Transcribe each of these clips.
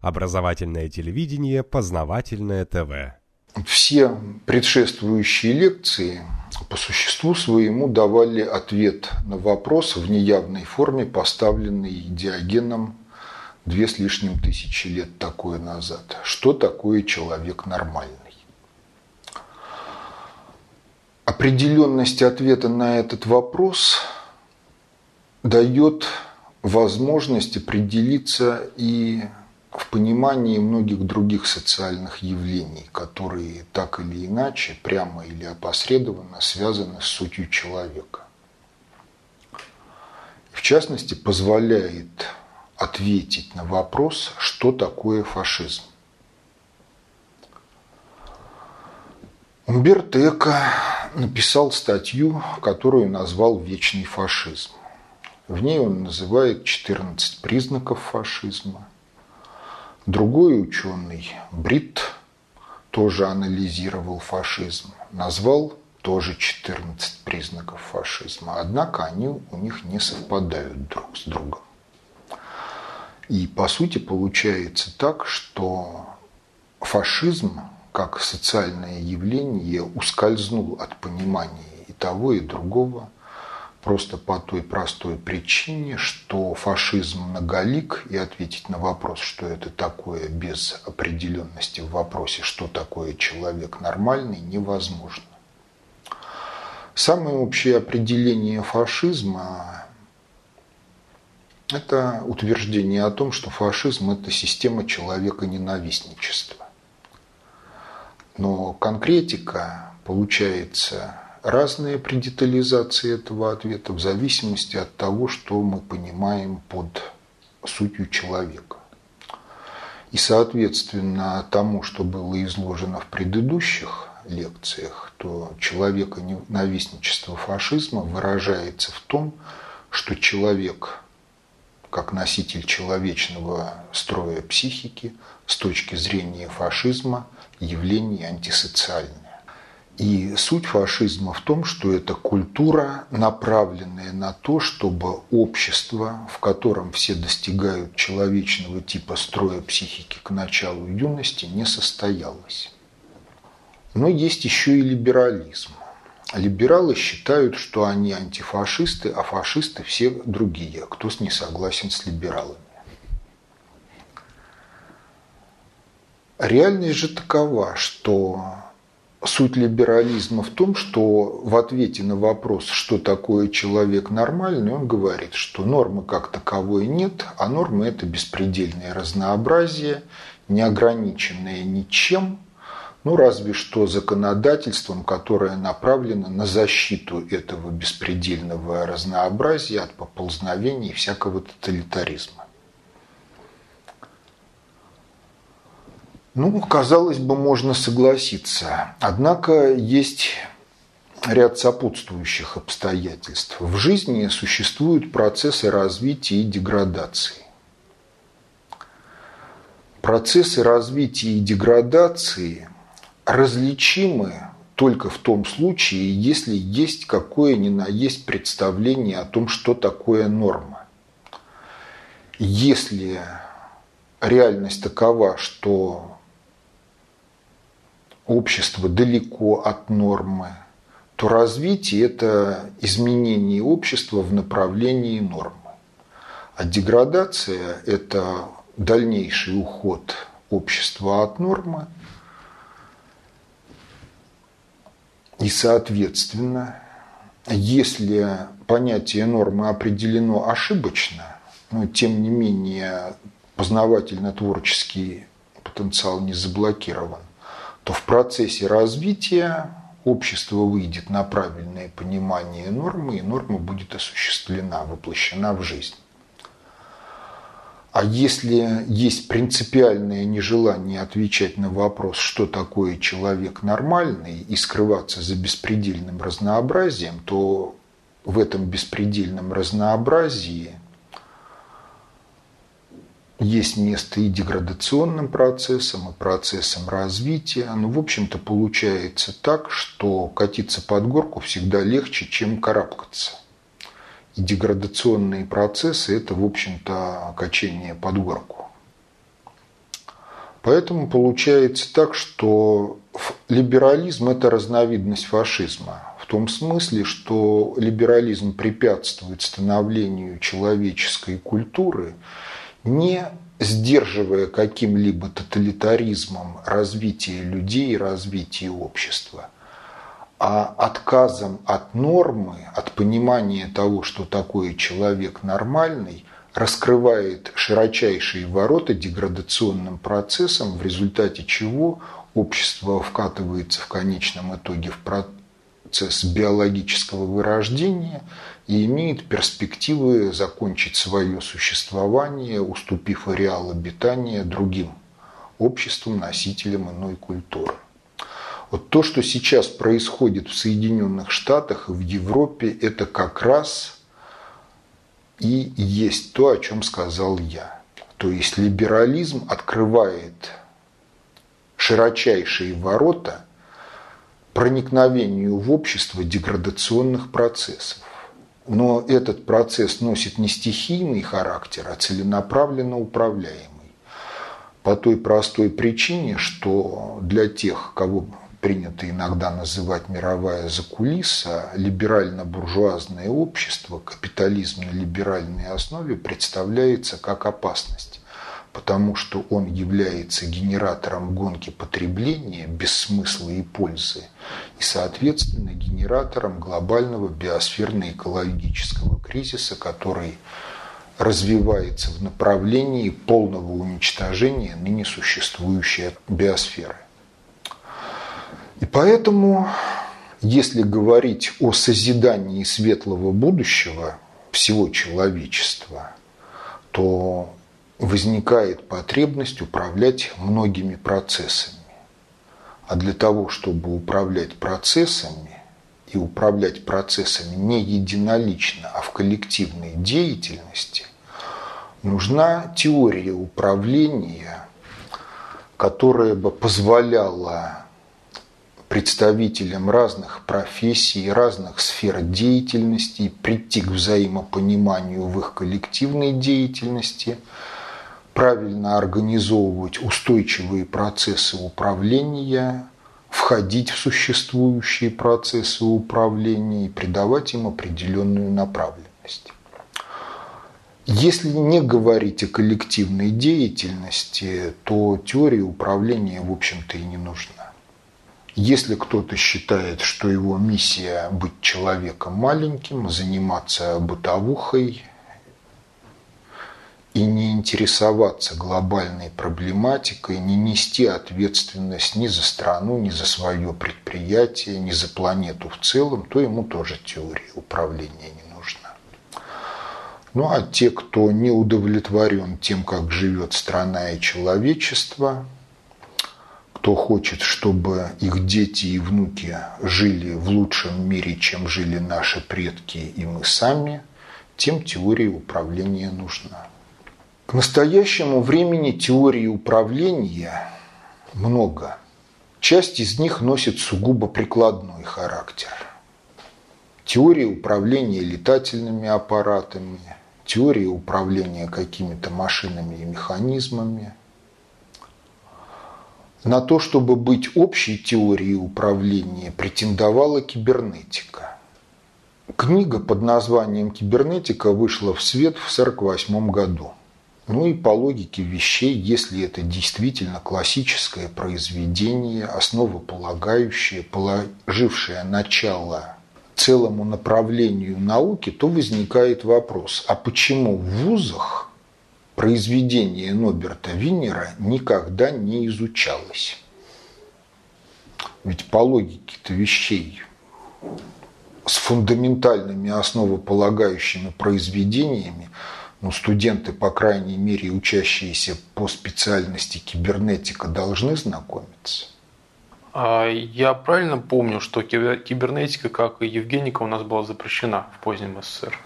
Образовательное телевидение, познавательное ТВ. Все предшествующие лекции по существу своему давали ответ на вопрос в неявной форме, поставленный Диогеном две с лишним тысячи лет такое назад. Что такое человек нормальный? Определенность ответа на этот вопрос дает возможность определиться и в понимании многих других социальных явлений, которые так или иначе, прямо или опосредованно связаны с сутью человека. В частности, позволяет ответить на вопрос, что такое фашизм. Умберто Эко написал статью, которую назвал «Вечный фашизм». В ней он называет 14 признаков фашизма. Другой ученый, Брит, тоже анализировал фашизм, назвал тоже 14 признаков фашизма. Однако они у них не совпадают друг с другом. И по сути получается так, что фашизм как социальное явление ускользнул от понимания и того, и другого – Просто по той простой причине, что фашизм многолик, и ответить на вопрос, что это такое без определенности в вопросе, что такое человек нормальный, невозможно. Самое общее определение фашизма – это утверждение о том, что фашизм – это система человека ненавистничества. Но конкретика получается разные при этого ответа в зависимости от того, что мы понимаем под сутью человека. И, соответственно, тому, что было изложено в предыдущих лекциях, то человека ненавистничество фашизма выражается в том, что человек, как носитель человечного строя психики, с точки зрения фашизма, явление антисоциальное. И суть фашизма в том, что это культура, направленная на то, чтобы общество, в котором все достигают человечного типа строя психики к началу юности, не состоялось. Но есть еще и либерализм. Либералы считают, что они антифашисты, а фашисты все другие, кто не согласен с либералами. Реальность же такова, что Суть либерализма в том, что в ответе на вопрос, что такое человек нормальный, он говорит, что нормы как таковой нет, а нормы – это беспредельное разнообразие, не ограниченное ничем, ну разве что законодательством, которое направлено на защиту этого беспредельного разнообразия от поползновений всякого тоталитаризма. Ну, казалось бы, можно согласиться. Однако есть ряд сопутствующих обстоятельств. В жизни существуют процессы развития и деградации. Процессы развития и деградации различимы только в том случае, если есть какое ни на есть представление о том, что такое норма. Если реальность такова, что общество далеко от нормы, то развитие – это изменение общества в направлении нормы. А деградация – это дальнейший уход общества от нормы. И, соответственно, если понятие нормы определено ошибочно, но тем не менее познавательно-творческий потенциал не заблокирован, то в процессе развития общество выйдет на правильное понимание нормы, и норма будет осуществлена, воплощена в жизнь. А если есть принципиальное нежелание отвечать на вопрос, что такое человек нормальный, и скрываться за беспредельным разнообразием, то в этом беспредельном разнообразии есть место и деградационным процессам, и процессам развития. Ну, в общем-то, получается так, что катиться под горку всегда легче, чем карабкаться. И деградационные процессы – это, в общем-то, качение под горку. Поэтому получается так, что либерализм – это разновидность фашизма. В том смысле, что либерализм препятствует становлению человеческой культуры, не сдерживая каким-либо тоталитаризмом развитие людей и развитие общества, а отказом от нормы, от понимания того, что такое человек нормальный, раскрывает широчайшие ворота деградационным процессом, в результате чего общество вкатывается в конечном итоге в процесс биологического вырождения и имеет перспективы закончить свое существование, уступив ареал обитания другим обществам, носителям иной культуры. Вот то, что сейчас происходит в Соединенных Штатах и в Европе, это как раз и есть то, о чем сказал я. То есть либерализм открывает широчайшие ворота проникновению в общество деградационных процессов. Но этот процесс носит не стихийный характер, а целенаправленно управляемый. По той простой причине, что для тех, кого принято иногда называть мировая закулиса, либерально-буржуазное общество, капитализм на либеральной основе представляется как опасность, потому что он является генератором гонки потребления без смысла и пользы, и, соответственно, генератором глобального биосферно-экологического кризиса, который развивается в направлении полного уничтожения ныне существующей биосферы. И поэтому, если говорить о созидании светлого будущего всего человечества, то возникает потребность управлять многими процессами. А для того, чтобы управлять процессами и управлять процессами не единолично, а в коллективной деятельности, нужна теория управления, которая бы позволяла представителям разных профессий, разных сфер деятельности, прийти к взаимопониманию в их коллективной деятельности, правильно организовывать устойчивые процессы управления, входить в существующие процессы управления и придавать им определенную направленность. Если не говорить о коллективной деятельности, то теория управления, в общем-то, и не нужна. Если кто-то считает, что его миссия быть человеком маленьким, заниматься бытовухой и не интересоваться глобальной проблематикой, не нести ответственность ни за страну, ни за свое предприятие, ни за планету в целом, то ему тоже теория управления не нужна. Ну а те, кто не удовлетворен тем, как живет страна и человечество – кто хочет, чтобы их дети и внуки жили в лучшем мире, чем жили наши предки и мы сами, тем теория управления нужна. К настоящему времени теории управления много. Часть из них носит сугубо прикладной характер. Теория управления летательными аппаратами, теория управления какими-то машинами и механизмами, на то, чтобы быть общей теорией управления, претендовала кибернетика. Книга под названием «Кибернетика» вышла в свет в 1948 году. Ну и по логике вещей, если это действительно классическое произведение, основополагающее, положившее начало целому направлению науки, то возникает вопрос, а почему в вузах произведение Ноберта Виннера никогда не изучалось. Ведь по логике-то вещей с фундаментальными основополагающими произведениями ну, студенты, по крайней мере, учащиеся по специальности кибернетика, должны знакомиться. А я правильно помню, что кибернетика, как и Евгеника, у нас была запрещена в позднем СССР?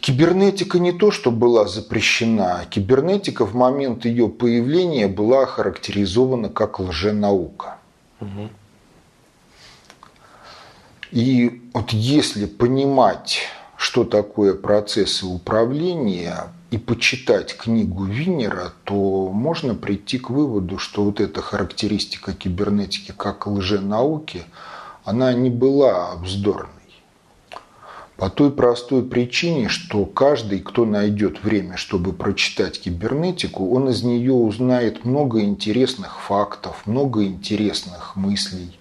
Кибернетика не то, что была запрещена, кибернетика в момент ее появления была характеризована как лженаука. Угу. И вот если понимать, что такое процессы управления, и почитать книгу Винера, то можно прийти к выводу, что вот эта характеристика кибернетики как лженауки, она не была вздорной. По той простой причине, что каждый, кто найдет время, чтобы прочитать кибернетику, он из нее узнает много интересных фактов, много интересных мыслей.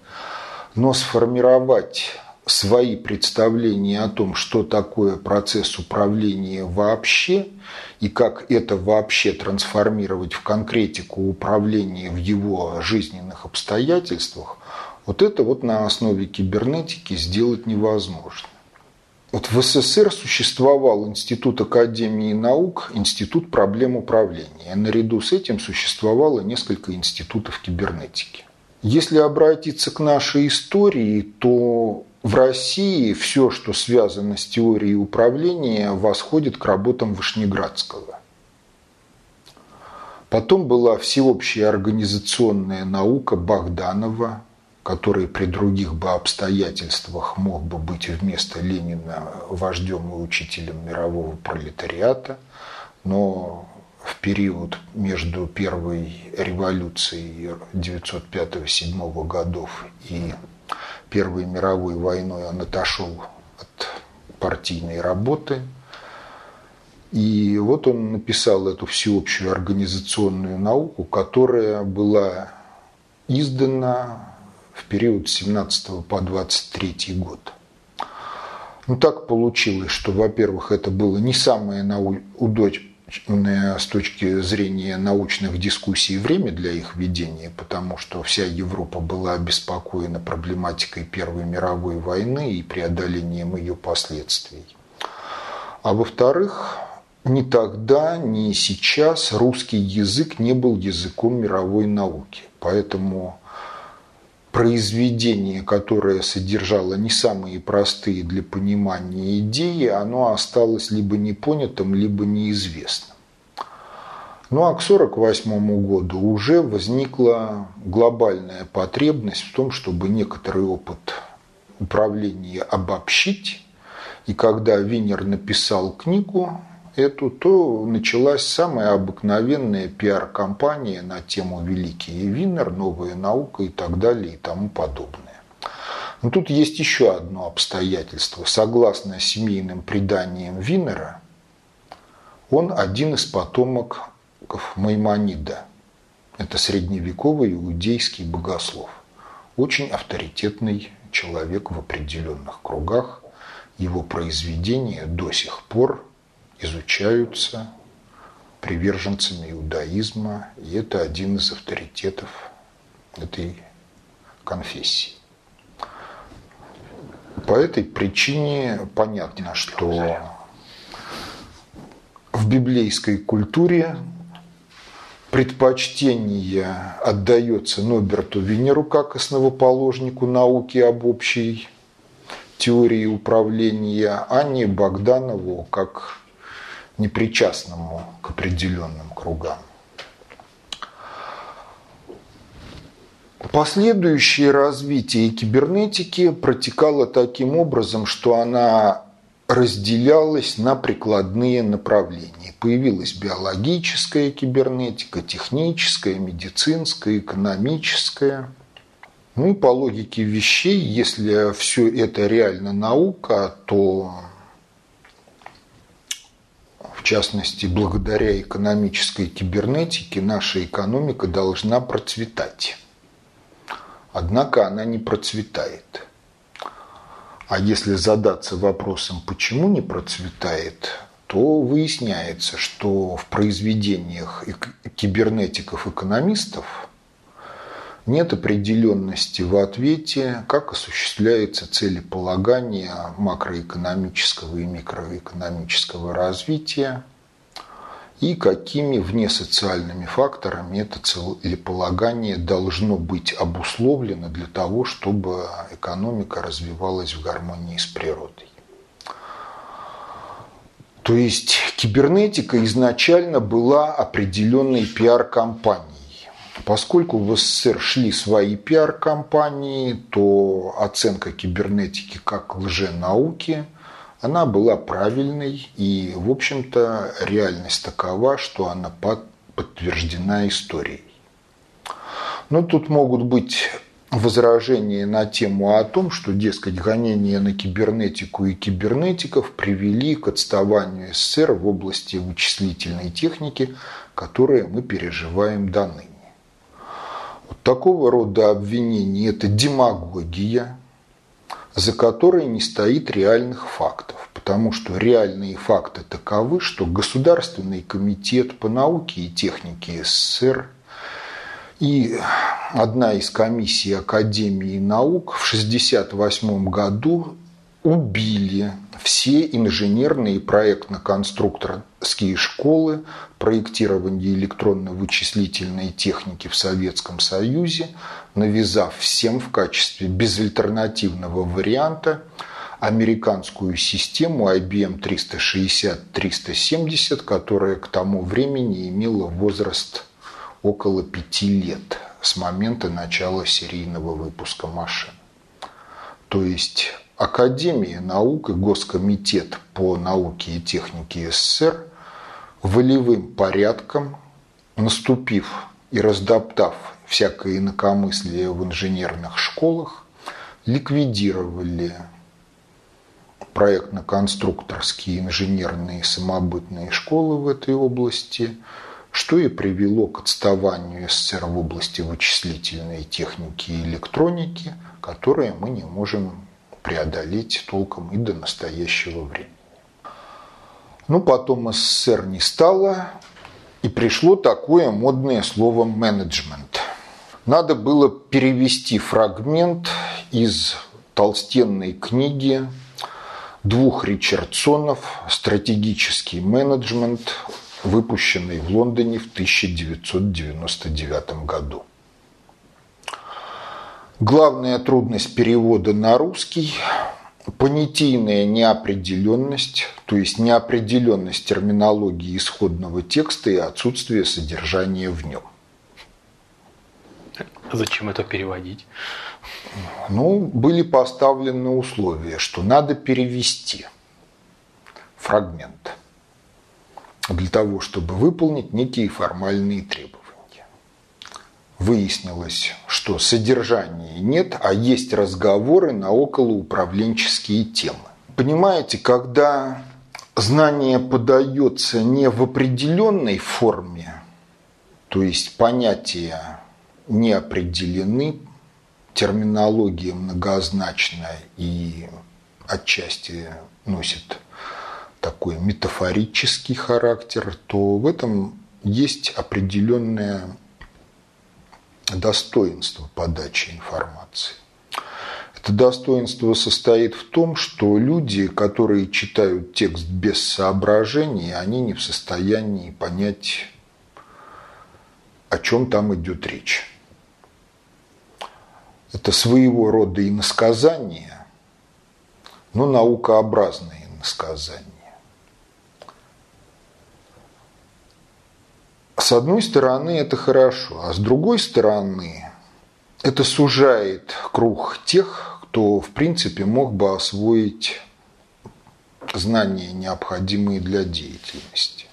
Но сформировать свои представления о том, что такое процесс управления вообще и как это вообще трансформировать в конкретику управления в его жизненных обстоятельствах, вот это вот на основе кибернетики сделать невозможно. Вот в СССР существовал Институт Академии наук, Институт проблем управления. Наряду с этим существовало несколько институтов кибернетики. Если обратиться к нашей истории, то в России все, что связано с теорией управления, восходит к работам Вышнеградского. Потом была всеобщая организационная наука Богданова, который при других бы обстоятельствах мог бы быть вместо Ленина вождем и учителем мирового пролетариата, но в период между первой революцией 1905-1907 годов и Первой мировой войной он отошел от партийной работы. И вот он написал эту всеобщую организационную науку, которая была издана в период с 17 по 23 год. Ну, так получилось, что, во-первых, это было не самое удачное с точки зрения научных дискуссий время для их ведения, потому что вся Европа была обеспокоена проблематикой Первой мировой войны и преодолением ее последствий. А во-вторых, ни тогда, ни сейчас русский язык не был языком мировой науки. Поэтому произведение, которое содержало не самые простые для понимания идеи, оно осталось либо непонятым, либо неизвестным. Ну а к 1948 году уже возникла глобальная потребность в том, чтобы некоторый опыт управления обобщить. И когда Винер написал книгу эту, то началась самая обыкновенная пиар-компания на тему «Великий Винер», «Новая наука» и так далее и тому подобное. Но тут есть еще одно обстоятельство. Согласно семейным преданиям Винера, он один из потомок Маймонида. Это средневековый иудейский богослов. Очень авторитетный человек в определенных кругах. Его произведения до сих пор изучаются приверженцами иудаизма, и это один из авторитетов этой конфессии. По этой причине понятно, что в библейской культуре предпочтение отдается Ноберту Венеру как основоположнику науки об общей теории управления, а не Богданову как непричастному к определенным кругам. Последующее развитие кибернетики протекало таким образом, что она разделялась на прикладные направления. Появилась биологическая кибернетика, техническая, медицинская, экономическая. Ну и по логике вещей, если все это реально наука, то частности, благодаря экономической кибернетике наша экономика должна процветать. Однако она не процветает. А если задаться вопросом, почему не процветает, то выясняется, что в произведениях кибернетиков-экономистов нет определенности в ответе, как осуществляется целеполагание макроэкономического и микроэкономического развития и какими внесоциальными факторами это целеполагание должно быть обусловлено для того, чтобы экономика развивалась в гармонии с природой. То есть кибернетика изначально была определенной пиар-компанией Поскольку в СССР шли свои пиар-компании, то оценка кибернетики как лженауки она была правильной, и, в общем-то, реальность такова, что она подтверждена историей. Но тут могут быть возражения на тему о том, что, дескать, гонения на кибернетику и кибернетиков привели к отставанию СССР в области вычислительной техники, которые мы переживаем до. Такого рода обвинения – это демагогия, за которой не стоит реальных фактов, потому что реальные факты таковы, что Государственный комитет по науке и технике СССР и одна из комиссий Академии наук в 1968 году убили все инженерные и проектно-конструкторские школы проектирования электронно-вычислительной техники в Советском Союзе, навязав всем в качестве безальтернативного варианта американскую систему IBM 360-370, которая к тому времени имела возраст около пяти лет с момента начала серийного выпуска машин. То есть Академия наук и Госкомитет по науке и технике СССР волевым порядком, наступив и раздоптав всякое инакомыслие в инженерных школах, ликвидировали проектно-конструкторские инженерные самобытные школы в этой области, что и привело к отставанию СССР в области вычислительной техники и электроники, которые мы не можем преодолеть толком и до настоящего времени. Ну, потом СССР не стало, и пришло такое модное слово «менеджмент». Надо было перевести фрагмент из толстенной книги двух Ричардсонов «Стратегический менеджмент», выпущенный в Лондоне в 1999 году. Главная трудность перевода на русский – понятийная неопределенность, то есть неопределенность терминологии исходного текста и отсутствие содержания в нем. Зачем это переводить? Ну, были поставлены условия, что надо перевести фрагмент для того, чтобы выполнить некие формальные требования выяснилось, что содержания нет, а есть разговоры на околоуправленческие темы. Понимаете, когда знание подается не в определенной форме, то есть понятия не определены, терминология многозначная и отчасти носит такой метафорический характер, то в этом есть определенная достоинство подачи информации. Это достоинство состоит в том, что люди, которые читают текст без соображений, они не в состоянии понять, о чем там идет речь. Это своего рода иносказание, но наукообразное иносказание. С одной стороны, это хорошо, а с другой стороны, это сужает круг тех, кто, в принципе, мог бы освоить знания, необходимые для деятельности.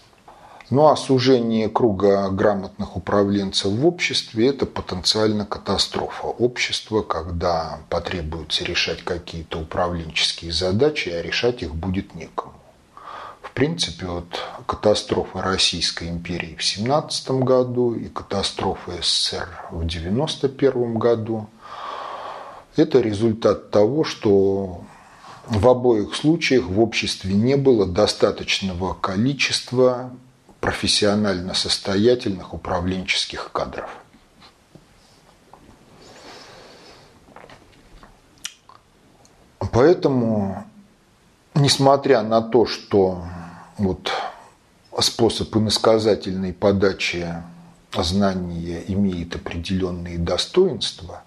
Ну а сужение круга грамотных управленцев в обществе – это потенциально катастрофа общества, когда потребуется решать какие-то управленческие задачи, а решать их будет некому принципе, вот катастрофа Российской империи в 17 году и катастрофа СССР в 91 году – это результат того, что в обоих случаях в обществе не было достаточного количества профессионально состоятельных управленческих кадров. Поэтому, несмотря на то, что вот способ иносказательной подачи знания имеет определенные достоинства,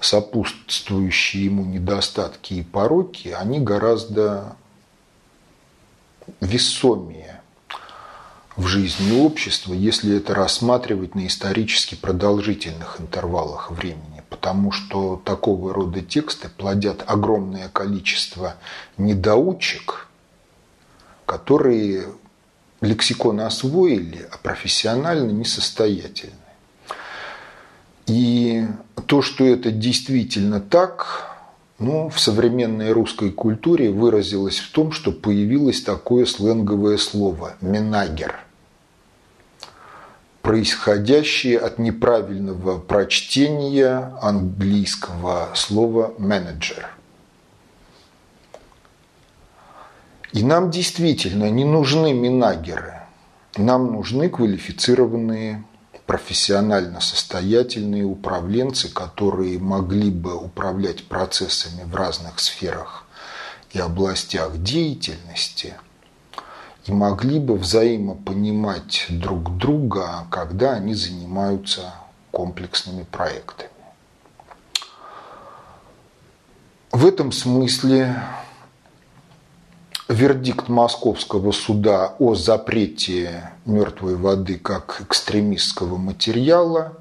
сопутствующие ему недостатки и пороки, они гораздо весомее в жизни общества, если это рассматривать на исторически продолжительных интервалах времени. потому что такого рода тексты плодят огромное количество недоучек, которые лексикон освоили, а профессионально несостоятельны. И то, что это действительно так, ну, в современной русской культуре выразилось в том, что появилось такое сленговое слово «менагер», происходящее от неправильного прочтения английского слова «менеджер». И нам действительно не нужны минагеры. Нам нужны квалифицированные, профессионально состоятельные управленцы, которые могли бы управлять процессами в разных сферах и областях деятельности и могли бы взаимопонимать друг друга, когда они занимаются комплексными проектами. В этом смысле вердикт Московского суда о запрете мертвой воды как экстремистского материала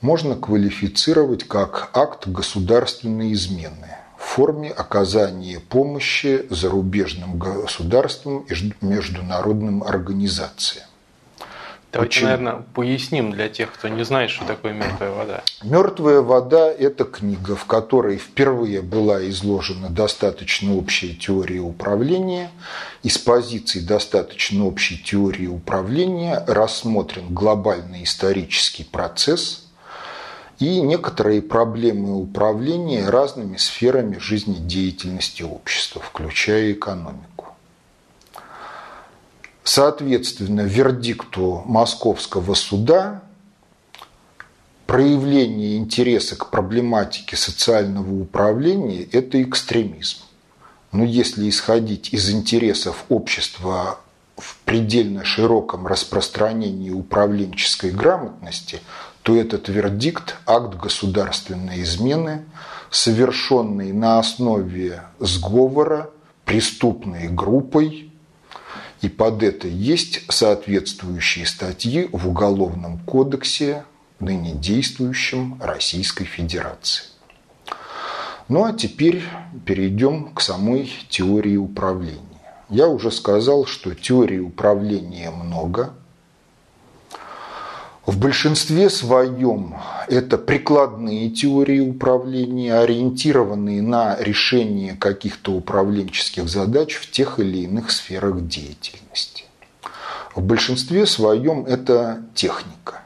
можно квалифицировать как акт государственной измены в форме оказания помощи зарубежным государствам и международным организациям. Давайте, Почему? наверное, поясним для тех, кто не знает, что такое мертвая вода. Мертвая вода – это книга, в которой впервые была изложена достаточно общая теория управления. Из позиции достаточно общей теории управления рассмотрен глобальный исторический процесс и некоторые проблемы управления разными сферами жизнедеятельности общества, включая экономику. Соответственно, вердикту Московского суда проявление интереса к проблематике социального управления – это экстремизм. Но если исходить из интересов общества в предельно широком распространении управленческой грамотности, то этот вердикт – акт государственной измены, совершенный на основе сговора преступной группой и под это есть соответствующие статьи в Уголовном кодексе, ныне действующем Российской Федерации. Ну а теперь перейдем к самой теории управления. Я уже сказал, что теории управления много – в большинстве своем это прикладные теории управления, ориентированные на решение каких-то управленческих задач в тех или иных сферах деятельности. В большинстве своем это техника.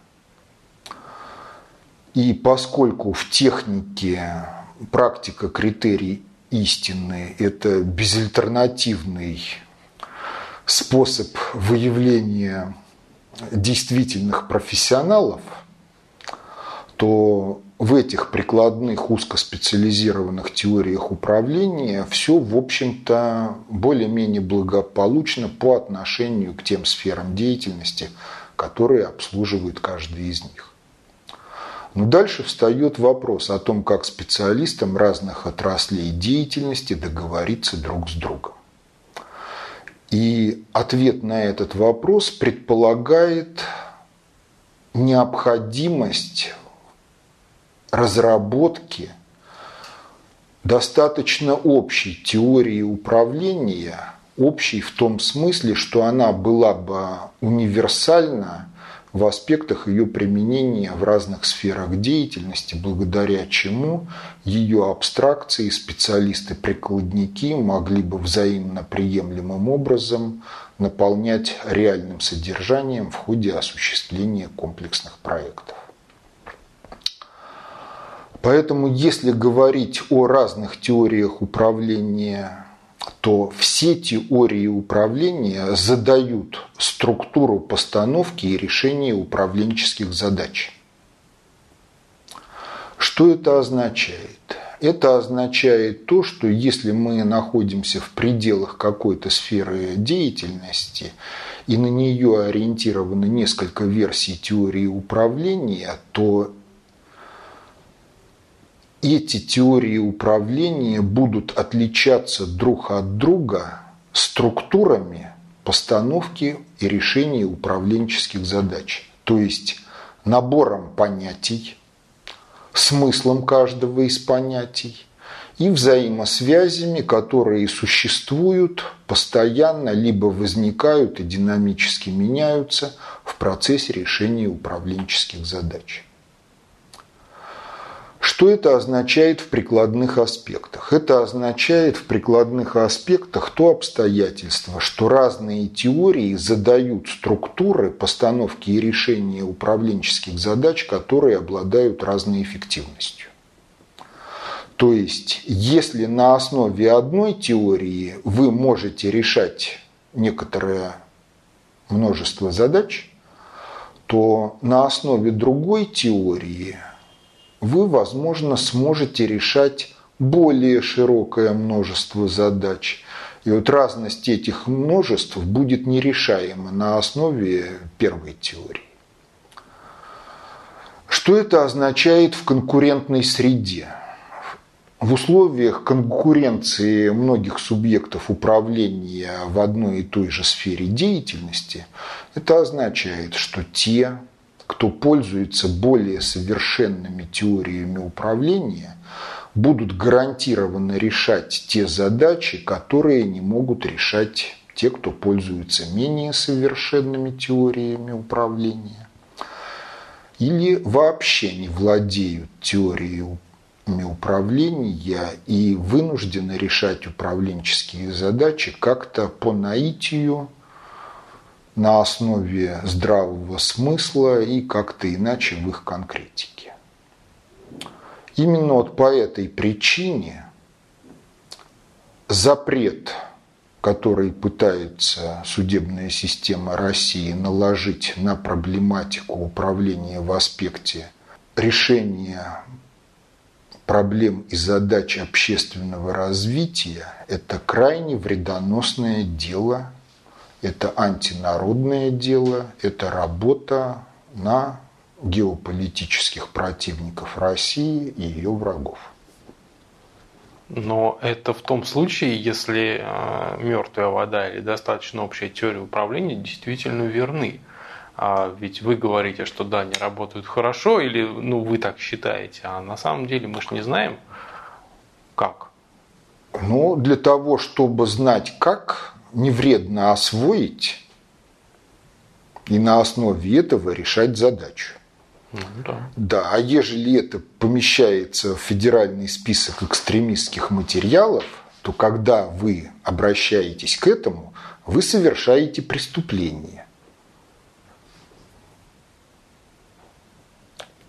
И поскольку в технике практика критерий истины – это безальтернативный способ выявления действительных профессионалов, то в этих прикладных узкоспециализированных теориях управления все, в общем-то, более-менее благополучно по отношению к тем сферам деятельности, которые обслуживает каждый из них. Но дальше встает вопрос о том, как специалистам разных отраслей деятельности договориться друг с другом. И ответ на этот вопрос предполагает необходимость разработки достаточно общей теории управления, общей в том смысле, что она была бы универсальна в аспектах ее применения в разных сферах деятельности, благодаря чему ее абстракции специалисты-прикладники могли бы взаимно приемлемым образом наполнять реальным содержанием в ходе осуществления комплексных проектов. Поэтому, если говорить о разных теориях управления то все теории управления задают структуру постановки и решения управленческих задач. Что это означает? Это означает то, что если мы находимся в пределах какой-то сферы деятельности и на нее ориентированы несколько версий теории управления, то эти теории управления будут отличаться друг от друга структурами постановки и решения управленческих задач. То есть набором понятий, смыслом каждого из понятий и взаимосвязями, которые существуют постоянно, либо возникают и динамически меняются в процессе решения управленческих задач. Что это означает в прикладных аспектах? Это означает в прикладных аспектах то обстоятельство, что разные теории задают структуры постановки и решения управленческих задач, которые обладают разной эффективностью. То есть, если на основе одной теории вы можете решать некоторое множество задач, то на основе другой теории вы, возможно, сможете решать более широкое множество задач. И вот разность этих множеств будет нерешаема на основе первой теории. Что это означает в конкурентной среде? В условиях конкуренции многих субъектов управления в одной и той же сфере деятельности, это означает, что те, кто пользуется более совершенными теориями управления, будут гарантированно решать те задачи, которые не могут решать те, кто пользуется менее совершенными теориями управления. Или вообще не владеют теорией управления и вынуждены решать управленческие задачи как-то по наитию, на основе здравого смысла и как-то иначе в их конкретике. Именно вот по этой причине запрет, который пытается судебная система России наложить на проблематику управления в аспекте решения проблем и задач общественного развития, это крайне вредоносное дело это антинародное дело, это работа на геополитических противников России и ее врагов. Но это в том случае, если э, мертвая вода или достаточно общая теория управления действительно верны. А ведь вы говорите, что да, они работают хорошо, или ну, вы так считаете, а на самом деле мы же не знаем, как. Ну, для того, чтобы знать как, не вредно освоить и на основе этого решать задачу. Ну, да. да, а ежели это помещается в федеральный список экстремистских материалов, то когда вы обращаетесь к этому, вы совершаете преступление.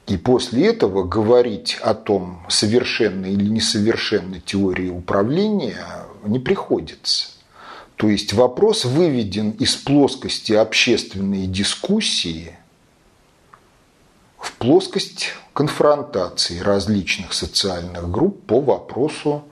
И после этого говорить о том, совершенной или несовершенной теории управления не приходится. То есть вопрос выведен из плоскости общественной дискуссии в плоскость конфронтации различных социальных групп по вопросу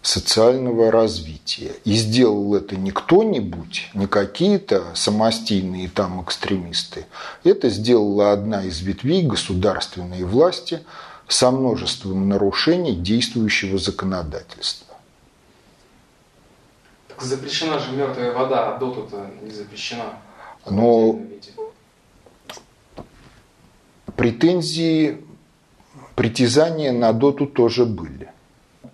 социального развития. И сделал это не кто-нибудь, не какие-то самостийные там экстремисты. Это сделала одна из ветвей государственной власти со множеством нарушений действующего законодательства запрещена же мертвая вода, а доту-то не запрещена. Но претензии, притязания на доту тоже были.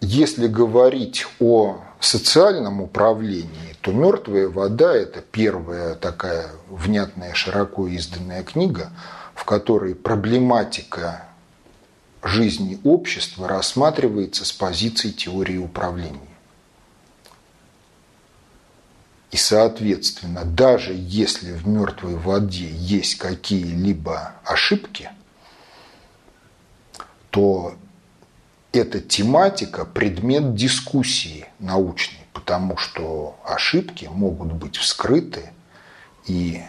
Если говорить о социальном управлении, то «Мертвая вода» – это первая такая внятная, широко изданная книга, в которой проблематика жизни общества рассматривается с позиции теории управления. И, соответственно, даже если в мертвой воде есть какие-либо ошибки, то эта тематика – предмет дискуссии научной, потому что ошибки могут быть вскрыты, и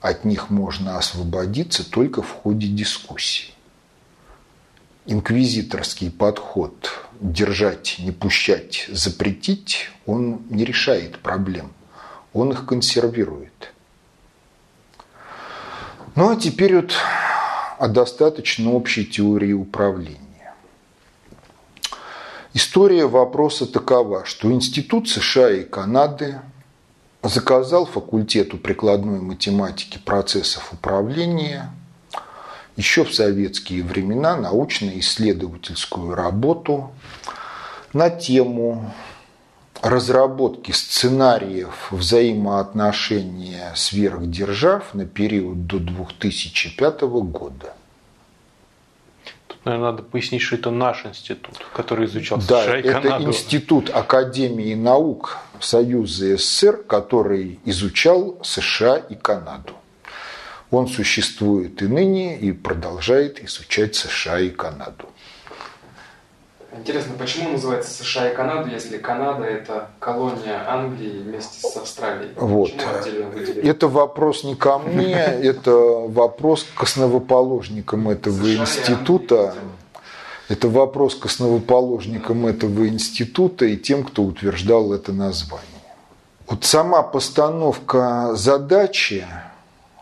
от них можно освободиться только в ходе дискуссии инквизиторский подход держать, не пущать, запретить, он не решает проблем. Он их консервирует. Ну а теперь вот о достаточно общей теории управления. История вопроса такова, что Институт США и Канады заказал факультету прикладной математики процессов управления еще в советские времена научно-исследовательскую работу на тему разработки сценариев взаимоотношения сверхдержав на период до 2005 года. Тут, наверное, надо пояснить, что это наш институт, который изучал да, США и это Канаду. институт Академии наук Союза СССР, который изучал США и Канаду. Он существует и ныне и продолжает изучать США и Канаду. Интересно, почему называется США и Канада, если Канада это колония Англии вместе с Австралией? Вот. Это вопрос не ко мне, это вопрос к основоположникам этого США института. Это вопрос к основоположникам этого института и тем, кто утверждал это название. Вот сама постановка задачи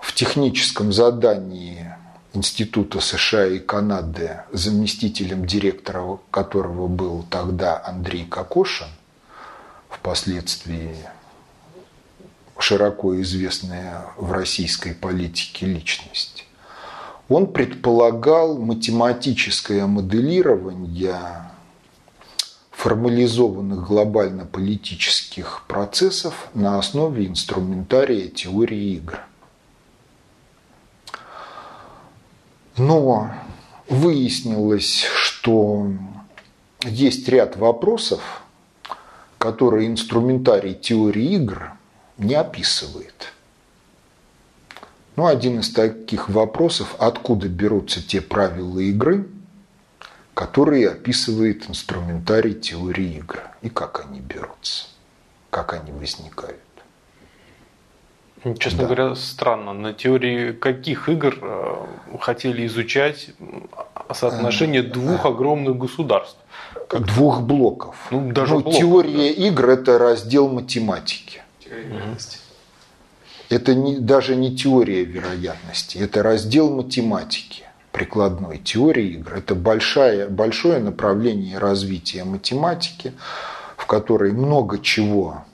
в техническом задании Института США и Канады, заместителем директора которого был тогда Андрей Кокошин, впоследствии широко известная в российской политике личность, он предполагал математическое моделирование формализованных глобально-политических процессов на основе инструментария теории игр. Но выяснилось, что есть ряд вопросов, которые инструментарий теории игр не описывает. Ну, один из таких вопросов, откуда берутся те правила игры, которые описывает инструментарий теории игр, и как они берутся, как они возникают. Честно Да. говоря, странно. На теории каких игр э, хотели изучать соотношение Э, двух огромных государств? Двух блоков. Ну, даже Ну, блок, теория игр – это раздел математики. Теория вероятности. Это не, даже не теория вероятности, это раздел математики прикладной теории игр. Это большая, большое направление развития математики, в которой много чего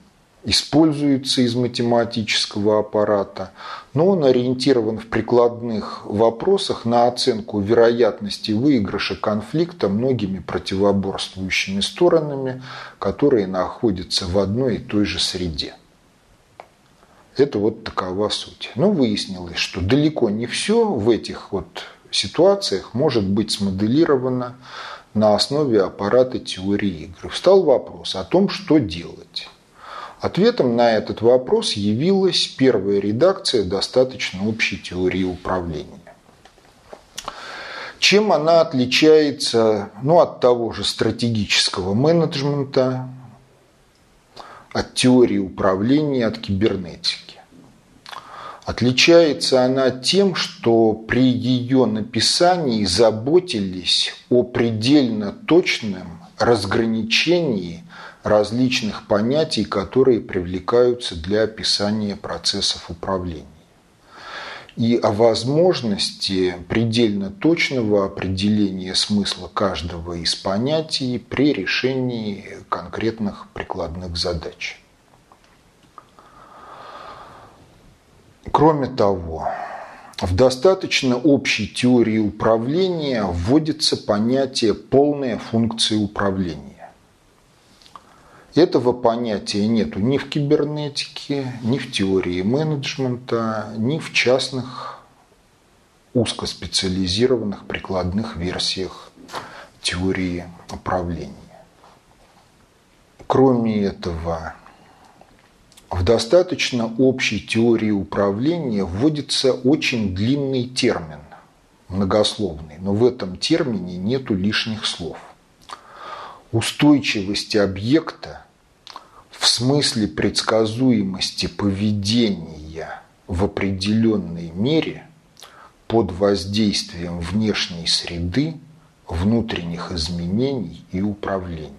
используется из математического аппарата, но он ориентирован в прикладных вопросах на оценку вероятности выигрыша конфликта многими противоборствующими сторонами, которые находятся в одной и той же среде. Это вот такова суть. Но выяснилось, что далеко не все в этих вот ситуациях может быть смоделировано на основе аппарата теории игр. Встал вопрос о том, что делать. Ответом на этот вопрос явилась первая редакция достаточно общей теории управления. Чем она отличается ну, от того же стратегического менеджмента, от теории управления, от кибернетики? Отличается она тем, что при ее написании заботились о предельно точном разграничении различных понятий, которые привлекаются для описания процессов управления. И о возможности предельно точного определения смысла каждого из понятий при решении конкретных прикладных задач. Кроме того, в достаточно общей теории управления вводится понятие «полная функция управления». Этого понятия нету ни в кибернетике, ни в теории менеджмента, ни в частных узкоспециализированных прикладных версиях теории управления. Кроме этого, в достаточно общей теории управления вводится очень длинный термин, многословный, но в этом термине нету лишних слов. Устойчивость объекта в смысле предсказуемости поведения в определенной мере под воздействием внешней среды, внутренних изменений и управления.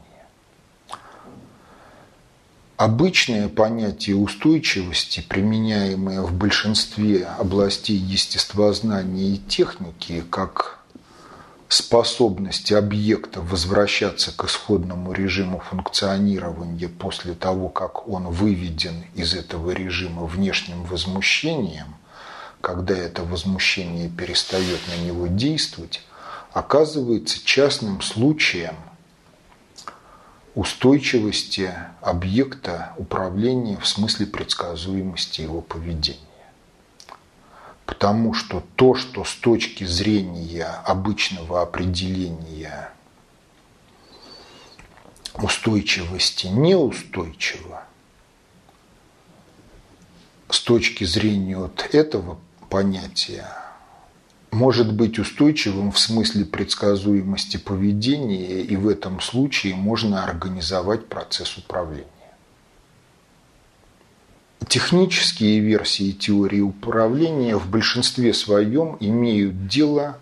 Обычное понятие устойчивости, применяемое в большинстве областей естествознания и техники, как способность объекта возвращаться к исходному режиму функционирования после того, как он выведен из этого режима внешним возмущением, когда это возмущение перестает на него действовать, оказывается частным случаем устойчивости объекта управления в смысле предсказуемости его поведения. Потому что то, что с точки зрения обычного определения устойчивости неустойчиво, с точки зрения вот этого понятия может быть устойчивым в смысле предсказуемости поведения, и в этом случае можно организовать процесс управления. Технические версии теории управления в большинстве своем имеют дело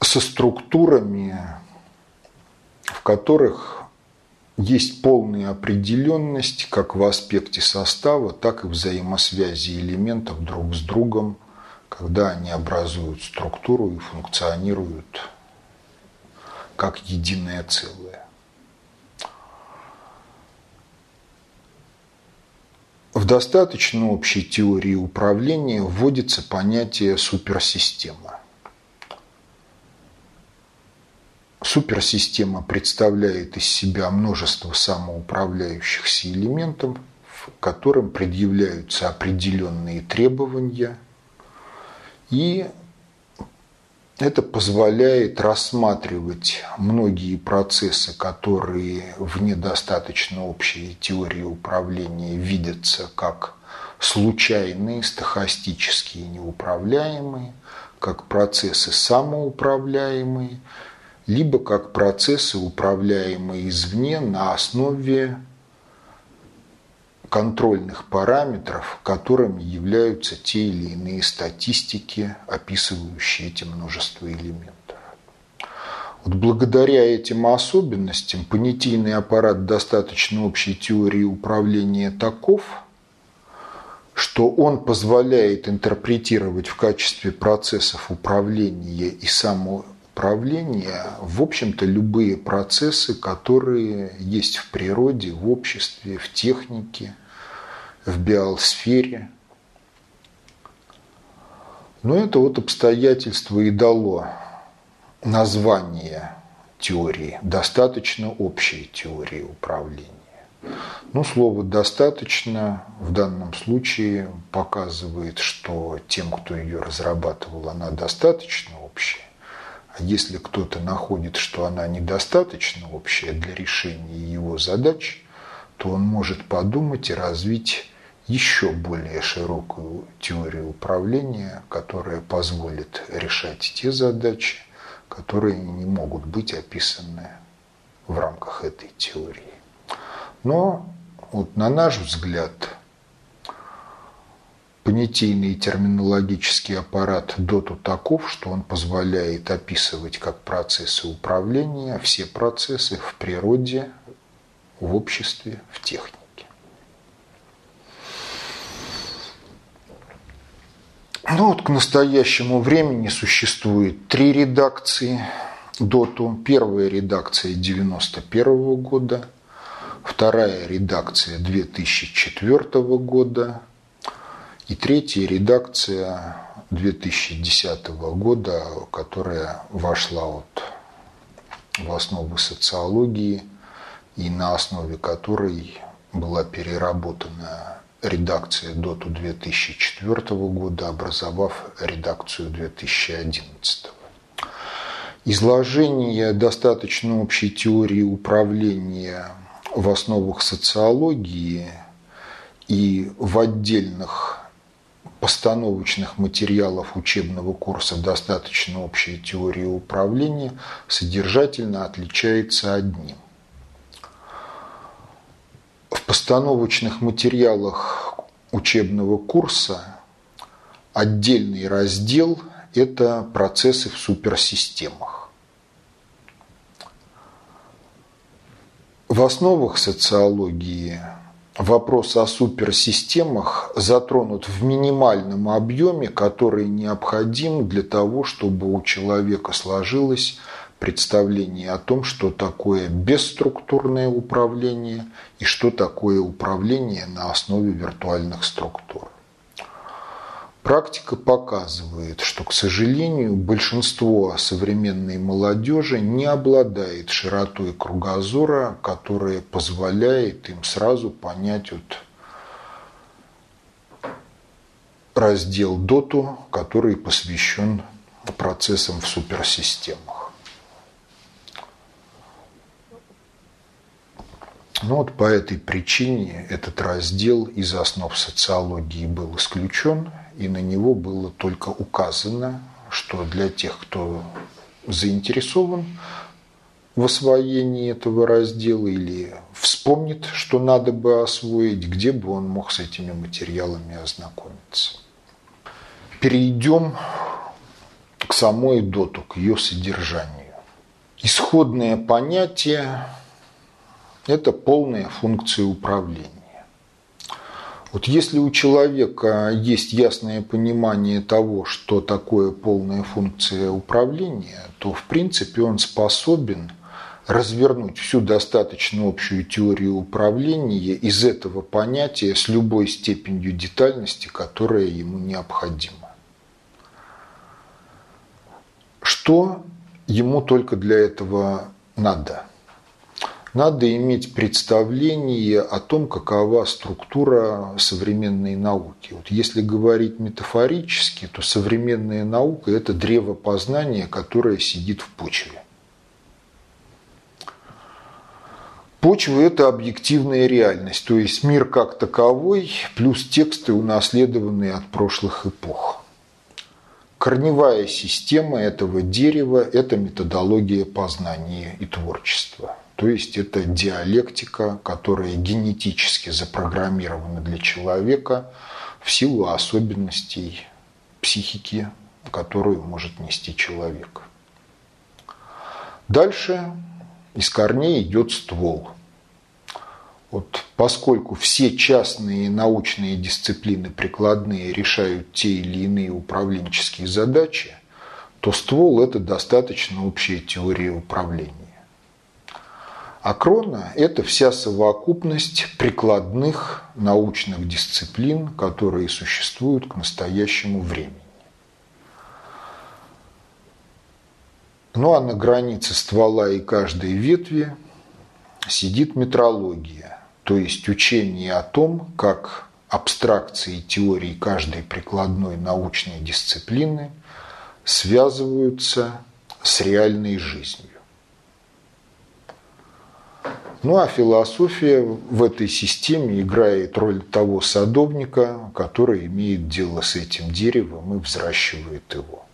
со структурами, в которых есть полная определенность как в аспекте состава, так и взаимосвязи элементов друг с другом, когда они образуют структуру и функционируют как единое целое. В достаточно общей теории управления вводится понятие суперсистема. Суперсистема представляет из себя множество самоуправляющихся элементов, которым предъявляются определенные требования, и это позволяет рассматривать многие процессы, которые в недостаточно общей теории управления видятся как случайные, стахастические, неуправляемые, как процессы самоуправляемые – либо как процессы, управляемые извне на основе контрольных параметров, которыми являются те или иные статистики, описывающие эти множество элементов. Вот благодаря этим особенностям понятийный аппарат достаточно общей теории управления таков, что он позволяет интерпретировать в качестве процессов управления и само управления, в общем-то, любые процессы, которые есть в природе, в обществе, в технике, в биосфере. Но это вот обстоятельство и дало название теории, достаточно общей теории управления. Ну, слово «достаточно» в данном случае показывает, что тем, кто ее разрабатывал, она достаточно общая. А если кто-то находит, что она недостаточно общая для решения его задач, то он может подумать и развить еще более широкую теорию управления, которая позволит решать те задачи, которые не могут быть описаны в рамках этой теории. Но вот на наш взгляд Понятийный и терминологический аппарат доту таков, что он позволяет описывать как процессы управления все процессы в природе, в обществе, в технике. Ну вот к настоящему времени существует три редакции доту. Первая редакция 91 года, вторая редакция 2004 года, и третья редакция 2010 года, которая вошла вот в основы социологии и на основе которой была переработана редакция ДОТу 2004 года, образовав редакцию 2011. Изложение достаточно общей теории управления в основах социологии и в отдельных постановочных материалов учебного курса «Достаточно общая теория управления» содержательно отличается одним. В постановочных материалах учебного курса отдельный раздел – это процессы в суперсистемах. В основах социологии вопрос о суперсистемах затронут в минимальном объеме, который необходим для того, чтобы у человека сложилось представление о том, что такое бесструктурное управление и что такое управление на основе виртуальных структур. Практика показывает, что, к сожалению, большинство современной молодежи не обладает широтой кругозора, которая позволяет им сразу понять вот раздел доту, который посвящен процессам в суперсистемах. Ну вот по этой причине этот раздел из основ социологии был исключен, и на него было только указано, что для тех, кто заинтересован в освоении этого раздела или вспомнит, что надо бы освоить, где бы он мог с этими материалами ознакомиться. Перейдем к самой доту, к ее содержанию. Исходное понятие – это полная функция управления. Вот если у человека есть ясное понимание того, что такое полная функция управления, то в принципе он способен развернуть всю достаточно общую теорию управления из этого понятия с любой степенью детальности, которая ему необходима. Что ему только для этого надо? Надо иметь представление о том, какова структура современной науки. Вот если говорить метафорически, то современная наука – это древо познания, которое сидит в почве. Почва – это объективная реальность, то есть мир как таковой, плюс тексты, унаследованные от прошлых эпох. Корневая система этого дерева – это методология познания и творчества – то есть это диалектика, которая генетически запрограммирована для человека в силу особенностей психики, которую может нести человек. Дальше из корней идет ствол. Вот поскольку все частные научные дисциплины прикладные решают те или иные управленческие задачи, то ствол – это достаточно общая теория управления. А крона – это вся совокупность прикладных научных дисциплин, которые существуют к настоящему времени. Ну а на границе ствола и каждой ветви сидит метрология, то есть учение о том, как абстракции теории каждой прикладной научной дисциплины связываются с реальной жизнью. Ну а философия в этой системе играет роль того садовника, который имеет дело с этим деревом и взращивает его.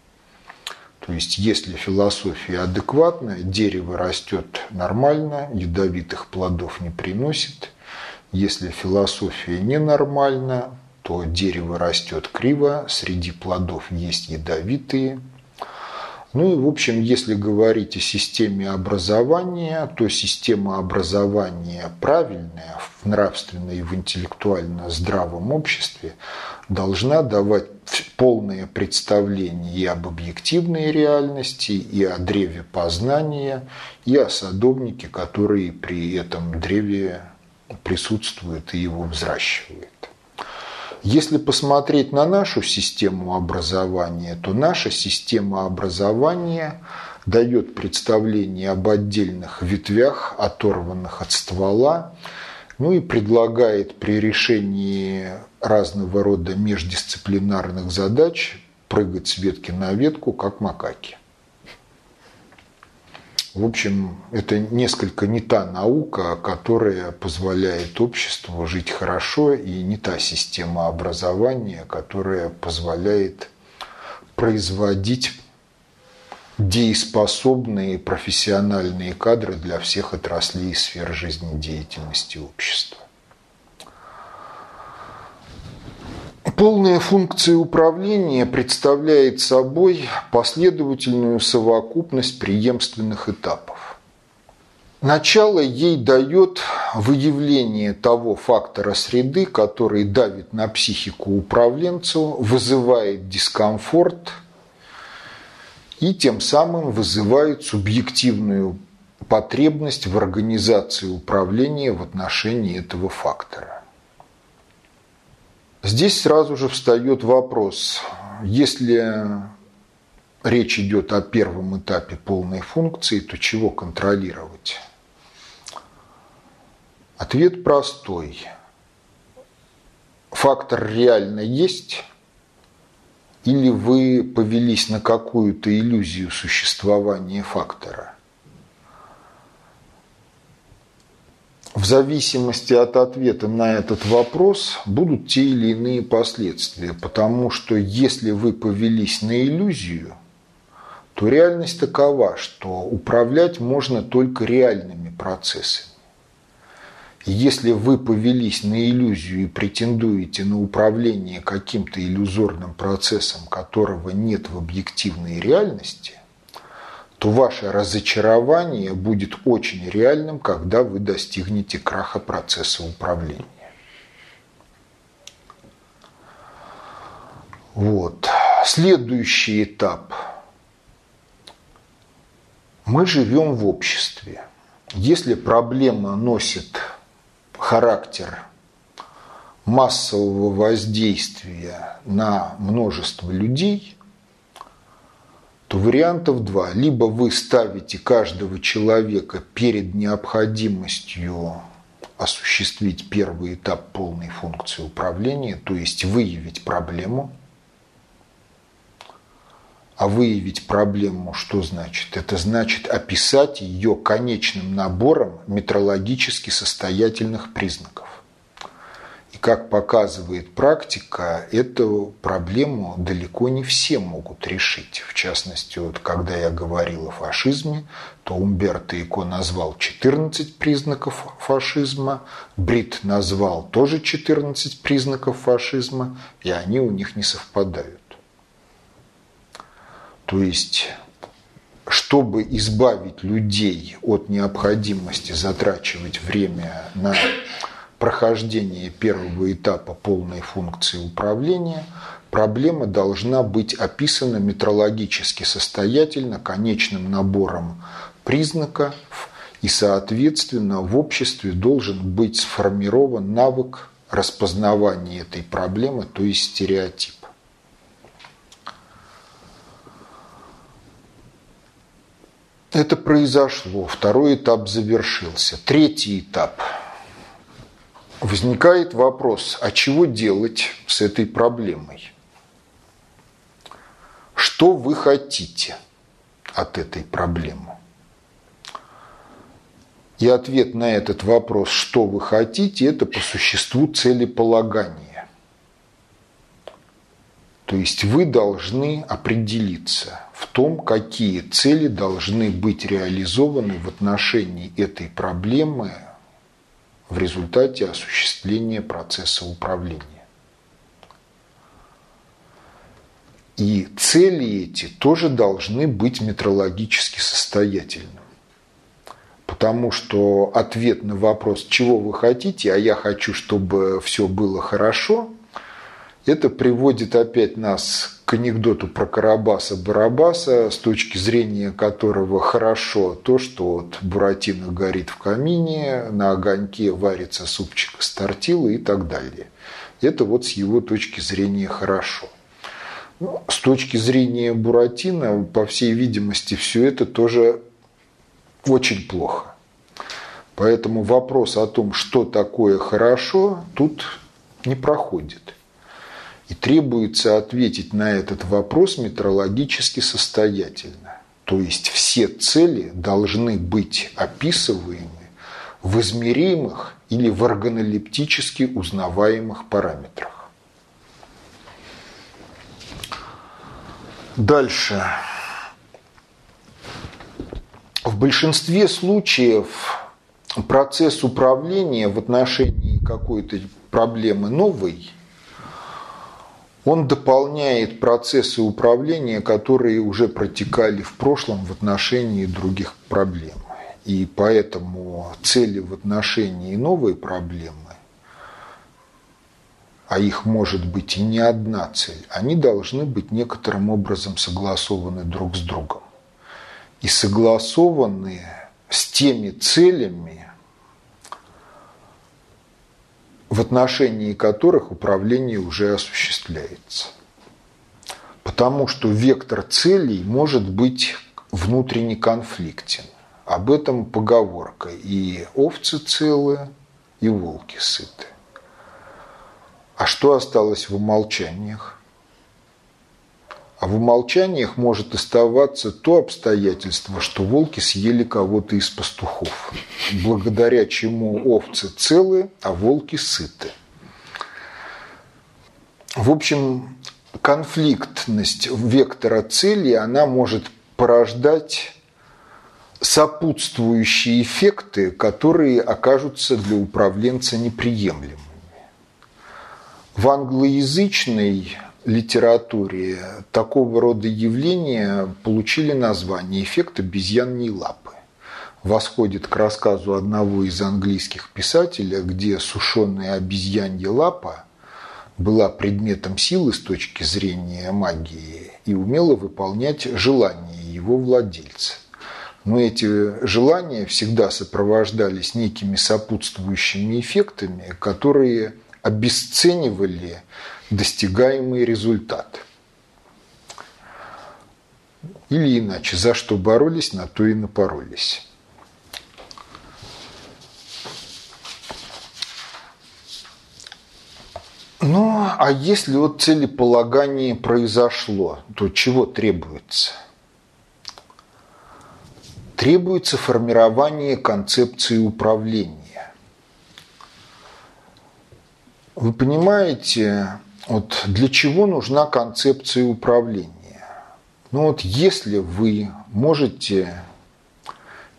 То есть, если философия адекватна, дерево растет нормально, ядовитых плодов не приносит. Если философия ненормальна, то дерево растет криво, среди плодов есть ядовитые – ну и, в общем, если говорить о системе образования, то система образования правильная в нравственно и в интеллектуально здравом обществе должна давать полное представление и об объективной реальности, и о древе познания, и о садовнике, который при этом древе присутствует и его взращивает. Если посмотреть на нашу систему образования, то наша система образования дает представление об отдельных ветвях, оторванных от ствола, ну и предлагает при решении разного рода междисциплинарных задач прыгать с ветки на ветку, как макаки. В общем, это несколько не та наука, которая позволяет обществу жить хорошо, и не та система образования, которая позволяет производить дееспособные профессиональные кадры для всех отраслей и сфер жизнедеятельности общества. Полная функция управления представляет собой последовательную совокупность преемственных этапов. Начало ей дает выявление того фактора среды, который давит на психику управленцу, вызывает дискомфорт и тем самым вызывает субъективную потребность в организации управления в отношении этого фактора. Здесь сразу же встает вопрос, если речь идет о первом этапе полной функции, то чего контролировать? Ответ простой. Фактор реально есть, или вы повелись на какую-то иллюзию существования фактора? В зависимости от ответа на этот вопрос будут те или иные последствия, потому что если вы повелись на иллюзию, то реальность такова, что управлять можно только реальными процессами. Если вы повелись на иллюзию и претендуете на управление каким-то иллюзорным процессом, которого нет в объективной реальности, то ваше разочарование будет очень реальным, когда вы достигнете краха процесса управления. Вот. Следующий этап. Мы живем в обществе. Если проблема носит характер массового воздействия на множество людей, то вариантов два. Либо вы ставите каждого человека перед необходимостью осуществить первый этап полной функции управления, то есть выявить проблему. А выявить проблему что значит? Это значит описать ее конечным набором метрологически состоятельных признаков. Как показывает практика, эту проблему далеко не все могут решить. В частности, вот когда я говорил о фашизме, то Умберто Эко назвал 14 признаков фашизма, Брит назвал тоже 14 признаков фашизма, и они у них не совпадают. То есть, чтобы избавить людей от необходимости затрачивать время на прохождение первого этапа полной функции управления, проблема должна быть описана метрологически состоятельно конечным набором признаков, и, соответственно, в обществе должен быть сформирован навык распознавания этой проблемы, то есть стереотип. Это произошло, второй этап завершился. Третий этап. Возникает вопрос, а чего делать с этой проблемой? Что вы хотите от этой проблемы? И ответ на этот вопрос, что вы хотите, это по существу целеполагание. То есть вы должны определиться в том, какие цели должны быть реализованы в отношении этой проблемы в результате осуществления процесса управления. И цели эти тоже должны быть метрологически состоятельными. Потому что ответ на вопрос, чего вы хотите, а я хочу, чтобы все было хорошо, это приводит опять нас к анекдоту про Карабаса-Барабаса, с точки зрения которого хорошо то, что вот Буратино горит в камине, на огоньке варится супчик из тортилы и так далее. Это вот с его точки зрения хорошо. Ну, с точки зрения Буратино, по всей видимости, все это тоже очень плохо. Поэтому вопрос о том, что такое хорошо, тут не проходит. И требуется ответить на этот вопрос метрологически состоятельно. То есть все цели должны быть описываемы в измеримых или в органолептически узнаваемых параметрах. Дальше. В большинстве случаев процесс управления в отношении какой-то проблемы новой – он дополняет процессы управления, которые уже протекали в прошлом в отношении других проблем. И поэтому цели в отношении новой проблемы, а их может быть и не одна цель, они должны быть некоторым образом согласованы друг с другом. И согласованы с теми целями, в отношении которых управление уже осуществляется. Потому что вектор целей может быть внутренне конфликтен. Об этом поговорка. И овцы целые, и волки сыты. А что осталось в умолчаниях? А в умолчаниях может оставаться то обстоятельство, что волки съели кого-то из пастухов, благодаря чему овцы целы, а волки сыты. В общем, конфликтность вектора цели, она может порождать сопутствующие эффекты, которые окажутся для управленца неприемлемыми. В англоязычной литературе такого рода явления получили название «эффект обезьяньей лапы». Восходит к рассказу одного из английских писателей, где сушеная обезьянья лапа была предметом силы с точки зрения магии и умела выполнять желания его владельца. Но эти желания всегда сопровождались некими сопутствующими эффектами, которые обесценивали достигаемый результат. Или иначе, за что боролись, на то и напоролись. Ну, а если вот целеполагание произошло, то чего требуется? Требуется формирование концепции управления. Вы понимаете, вот для чего нужна концепция управления? Ну вот если вы можете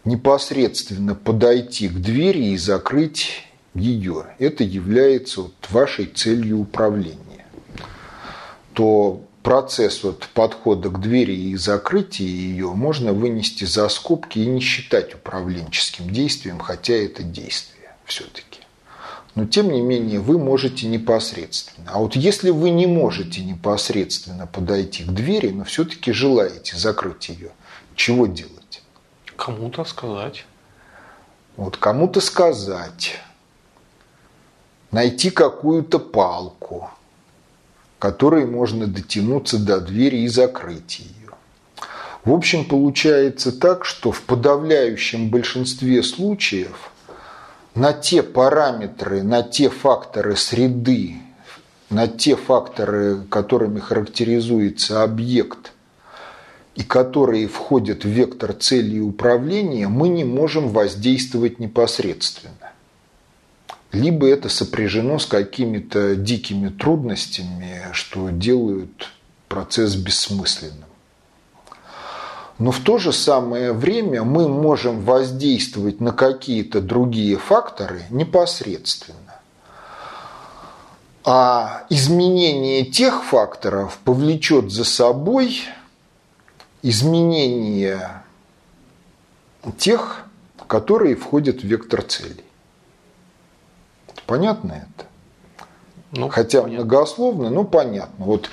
непосредственно подойти к двери и закрыть ее, это является вот вашей целью управления, то процесс вот подхода к двери и закрытия ее можно вынести за скобки и не считать управленческим действием, хотя это действие все-таки но тем не менее вы можете непосредственно. А вот если вы не можете непосредственно подойти к двери, но все-таки желаете закрыть ее, чего делать? Кому-то сказать. Вот кому-то сказать, найти какую-то палку, которой можно дотянуться до двери и закрыть ее. В общем, получается так, что в подавляющем большинстве случаев – на те параметры, на те факторы среды, на те факторы, которыми характеризуется объект и которые входят в вектор цели и управления, мы не можем воздействовать непосредственно. Либо это сопряжено с какими-то дикими трудностями, что делают процесс бессмысленным. Но в то же самое время мы можем воздействовать на какие-то другие факторы непосредственно. А изменение тех факторов повлечет за собой изменение тех, которые входят в вектор целей. Понятно это? Ну, Хотя понятно. многословно, но понятно. Вот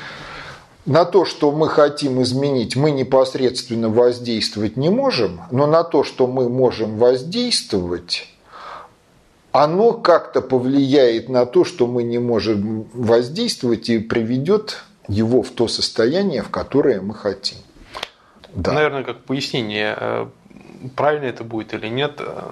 на то, что мы хотим изменить, мы непосредственно воздействовать не можем, но на то, что мы можем воздействовать, оно как-то повлияет на то, что мы не можем воздействовать и приведет его в то состояние, в которое мы хотим. Да. Наверное, как пояснение, э, правильно это будет или нет, э,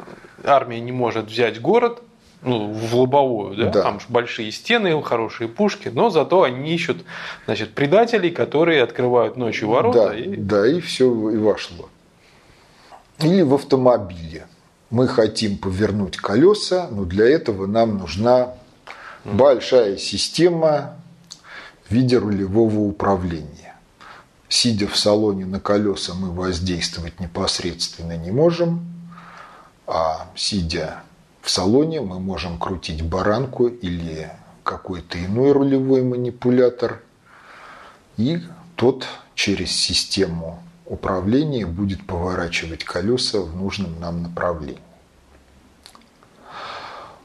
армия не может взять город, ну, в лобовую, да? да. Там же большие стены, хорошие пушки, но зато они ищут, значит, предателей, которые открывают ночью ворота. Да, и... да, и все и вошло. Или в автомобиле. Мы хотим повернуть колеса, но для этого нам нужна большая система в виде рулевого управления. Сидя в салоне на колеса, мы воздействовать непосредственно не можем, а сидя в салоне мы можем крутить баранку или какой-то иной рулевой манипулятор, и тот через систему управления будет поворачивать колеса в нужном нам направлении.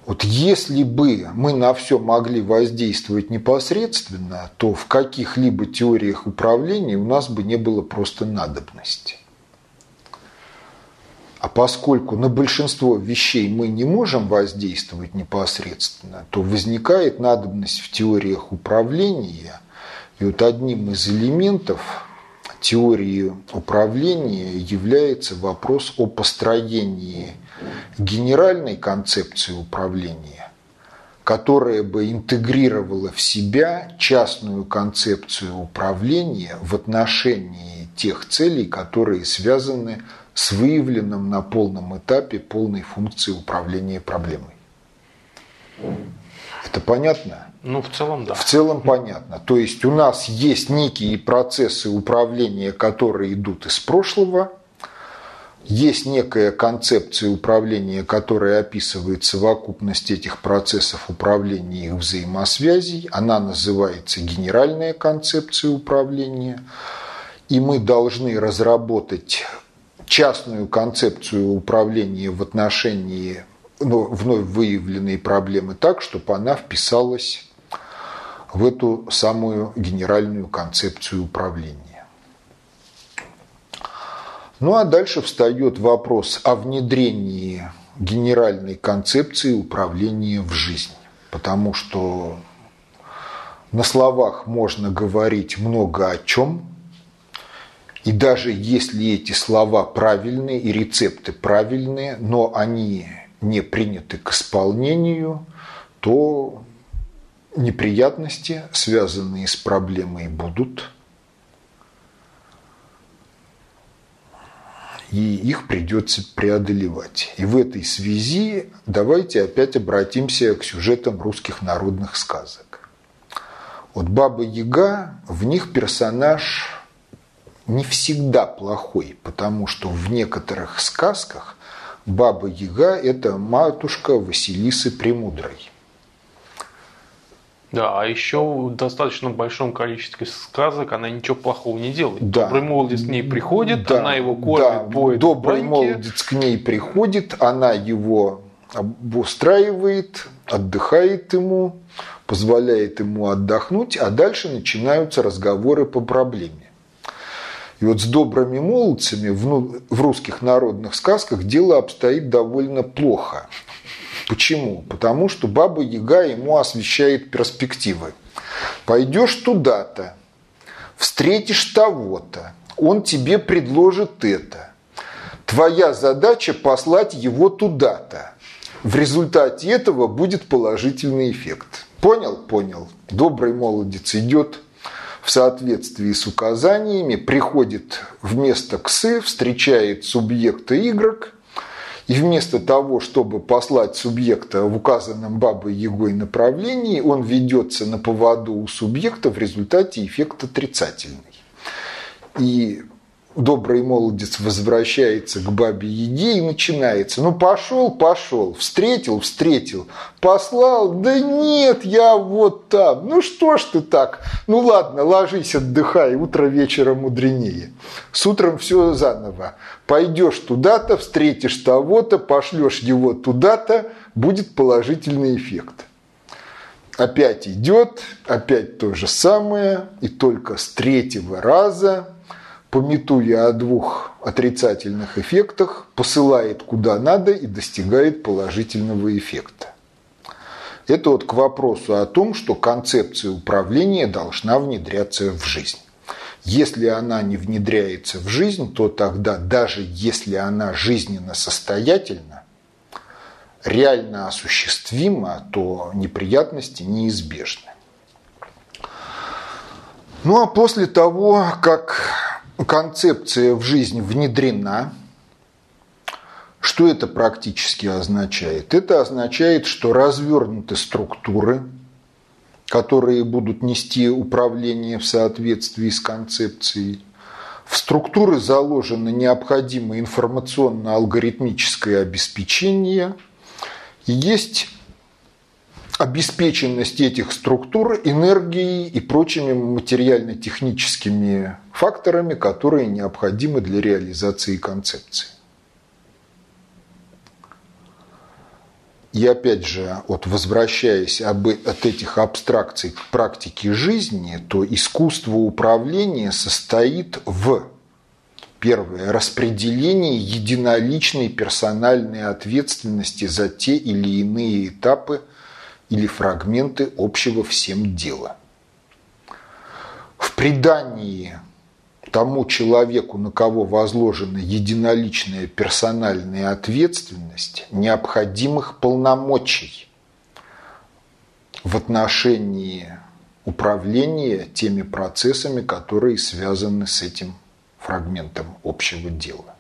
Вот если бы мы на все могли воздействовать непосредственно, то в каких-либо теориях управления у нас бы не было просто надобности. А поскольку на большинство вещей мы не можем воздействовать непосредственно, то возникает надобность в теориях управления. И вот одним из элементов теории управления является вопрос о построении генеральной концепции управления, которая бы интегрировала в себя частную концепцию управления в отношении тех целей, которые связаны с выявленным на полном этапе полной функцией управления проблемой. Это понятно? Ну, в целом, да. В целом понятно. То есть у нас есть некие процессы управления, которые идут из прошлого, есть некая концепция управления, которая описывает совокупность этих процессов управления и их взаимосвязей. Она называется генеральная концепция управления. И мы должны разработать частную концепцию управления в отношении ну, вновь выявленной проблемы так, чтобы она вписалась в эту самую генеральную концепцию управления. Ну а дальше встает вопрос о внедрении генеральной концепции управления в жизнь. Потому что на словах можно говорить много о чем, и даже если эти слова правильные и рецепты правильные, но они не приняты к исполнению, то неприятности, связанные с проблемой, будут – и их придется преодолевать. И в этой связи давайте опять обратимся к сюжетам русских народных сказок. Вот Баба Яга, в них персонаж не всегда плохой, потому что в некоторых сказках Баба Яга – это матушка Василисы Премудрой – да, а еще в достаточно большом количестве сказок она ничего плохого не делает. Да. Добрый молодец к ней приходит, да. она его кормит, да. поет. Добрый молодец к ней приходит, она его устраивает, отдыхает ему, позволяет ему отдохнуть, а дальше начинаются разговоры по проблеме. И вот с добрыми молодцами в, в русских народных сказках дело обстоит довольно плохо. Почему? Потому что Баба Яга ему освещает перспективы. Пойдешь туда-то, встретишь того-то, он тебе предложит это. Твоя задача послать его туда-то. В результате этого будет положительный эффект. Понял? Понял. Добрый молодец идет в соответствии с указаниями, приходит в место КСы, встречает субъекта Y, и вместо того, чтобы послать субъекта в указанном бабой Егой направлении, он ведется на поводу у субъекта, в результате эффект отрицательный. И добрый молодец возвращается к бабе Еге и начинается. Ну, пошел, пошел, встретил, встретил, послал, да нет, я вот там. Ну, что ж ты так? Ну, ладно, ложись, отдыхай, утро вечера мудренее. С утром все заново. Пойдешь туда-то, встретишь того-то, пошлешь его туда-то, будет положительный эффект. Опять идет, опять то же самое, и только с третьего раза пометуя о двух отрицательных эффектах, посылает куда надо и достигает положительного эффекта. Это вот к вопросу о том, что концепция управления должна внедряться в жизнь. Если она не внедряется в жизнь, то тогда даже если она жизненно состоятельна, реально осуществима, то неприятности неизбежны. Ну а после того, как концепция в жизнь внедрена. Что это практически означает? Это означает, что развернуты структуры, которые будут нести управление в соответствии с концепцией. В структуры заложено необходимое информационно-алгоритмическое обеспечение. Есть обеспеченность этих структур энергией и прочими материально-техническими факторами, которые необходимы для реализации концепции. И опять же, вот возвращаясь об, от этих абстракций к практике жизни, то искусство управления состоит в Первое. Распределение единоличной персональной ответственности за те или иные этапы или фрагменты общего всем дела. В придании тому человеку, на кого возложена единоличная персональная ответственность, необходимых полномочий в отношении управления теми процессами, которые связаны с этим фрагментом общего дела.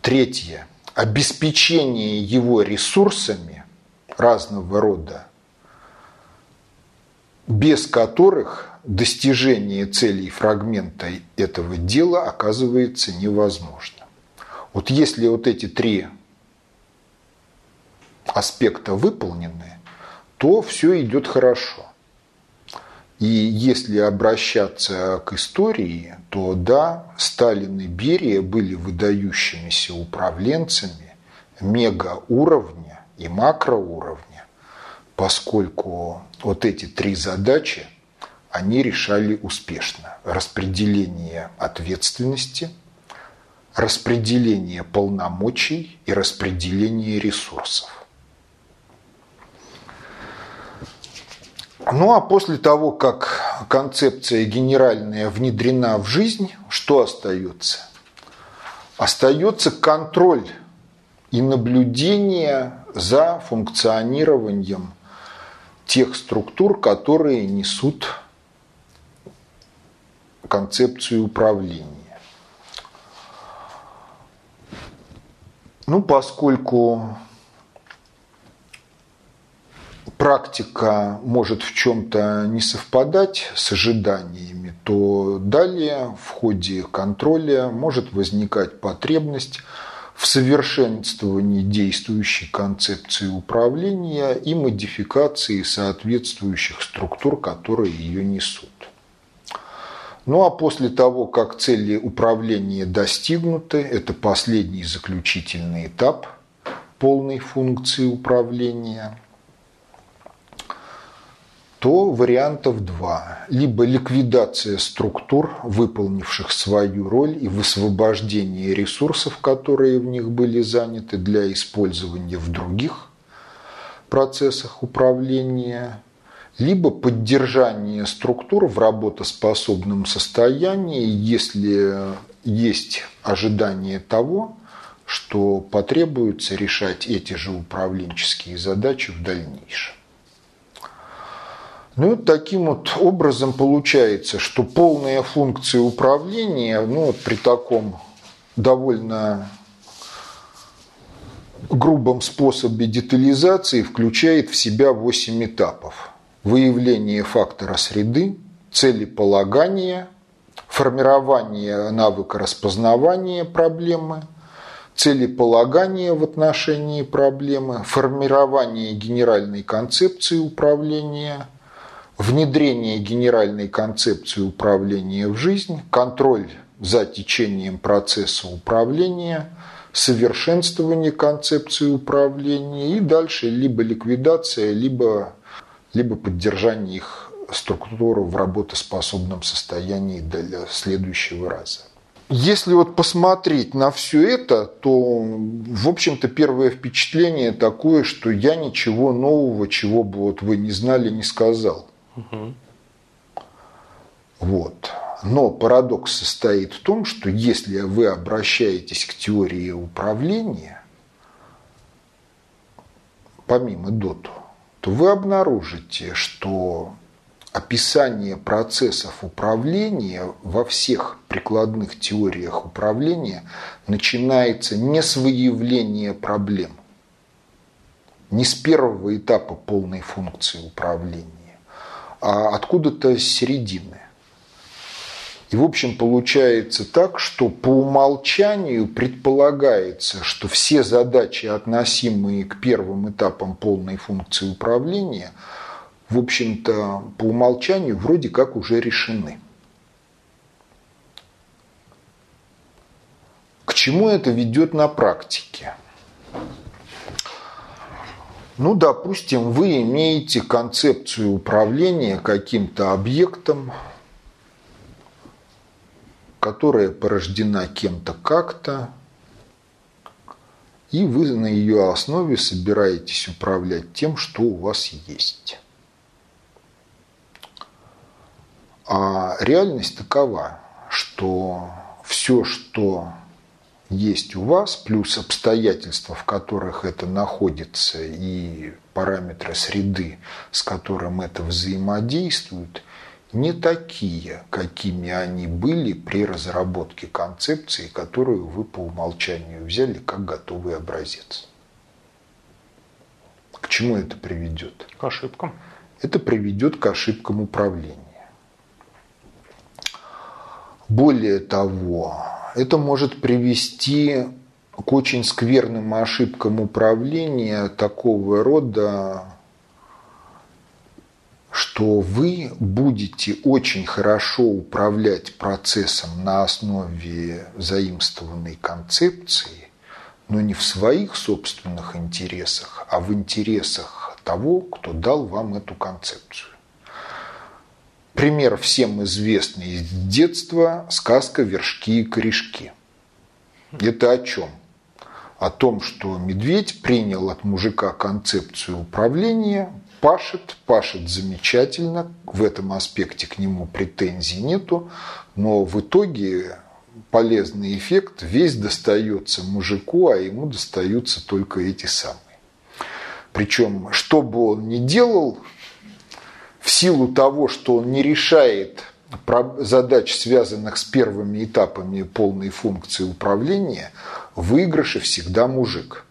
Третье. Обеспечение его ресурсами разного рода, без которых достижение целей фрагмента этого дела оказывается невозможно. Вот если вот эти три аспекта выполнены, то все идет хорошо. И если обращаться к истории, то да, Сталин и Берия были выдающимися управленцами мега-уровня и макроуровня, поскольку вот эти три задачи они решали успешно. Распределение ответственности, распределение полномочий и распределение ресурсов. Ну а после того, как концепция генеральная внедрена в жизнь, что остается? Остается контроль и наблюдение за функционированием тех структур, которые несут концепцию управления. Ну, поскольку практика может в чем-то не совпадать с ожиданиями, то далее в ходе контроля может возникать потребность в совершенствовании действующей концепции управления и модификации соответствующих структур, которые ее несут. Ну а после того, как цели управления достигнуты, это последний заключительный этап полной функции управления – то вариантов два. Либо ликвидация структур, выполнивших свою роль, и высвобождение ресурсов, которые в них были заняты для использования в других процессах управления, либо поддержание структур в работоспособном состоянии, если есть ожидание того, что потребуется решать эти же управленческие задачи в дальнейшем. Ну, таким вот образом получается, что полная функция управления, ну, вот при таком довольно грубом способе детализации включает в себя 8 этапов. Выявление фактора среды, целеполагание, формирование навыка распознавания проблемы, целеполагание в отношении проблемы, формирование генеральной концепции управления – внедрение генеральной концепции управления в жизнь, контроль за течением процесса управления, совершенствование концепции управления и дальше либо ликвидация, либо, либо поддержание их структуры в работоспособном состоянии для следующего раза. Если вот посмотреть на все это, то, в общем-то, первое впечатление такое, что я ничего нового, чего бы вот вы не знали, не сказал. Угу. Вот. Но парадокс состоит в том, что если вы обращаетесь к теории управления, помимо доту, то вы обнаружите, что описание процессов управления во всех прикладных теориях управления начинается не с выявления проблем, не с первого этапа полной функции управления, откуда-то с середины. И, в общем, получается так, что по умолчанию предполагается, что все задачи, относимые к первым этапам полной функции управления, в общем-то, по умолчанию вроде как уже решены. К чему это ведет на практике? Ну, допустим, вы имеете концепцию управления каким-то объектом, которая порождена кем-то как-то, и вы на ее основе собираетесь управлять тем, что у вас есть. А реальность такова, что все, что есть у вас, плюс обстоятельства, в которых это находится, и параметры среды, с которым это взаимодействует, не такие, какими они были при разработке концепции, которую вы по умолчанию взяли как готовый образец. К чему это приведет? К ошибкам. Это приведет к ошибкам управления. Более того, это может привести к очень скверным ошибкам управления такого рода, что вы будете очень хорошо управлять процессом на основе заимствованной концепции, но не в своих собственных интересах, а в интересах того, кто дал вам эту концепцию. Пример всем известный из детства – сказка «Вершки и корешки». Это о чем? О том, что медведь принял от мужика концепцию управления, пашет, пашет замечательно, в этом аспекте к нему претензий нету, но в итоге полезный эффект весь достается мужику, а ему достаются только эти самые. Причем, что бы он ни делал, в силу того, что он не решает задач, связанных с первыми этапами полной функции управления, в выигрыше всегда мужик.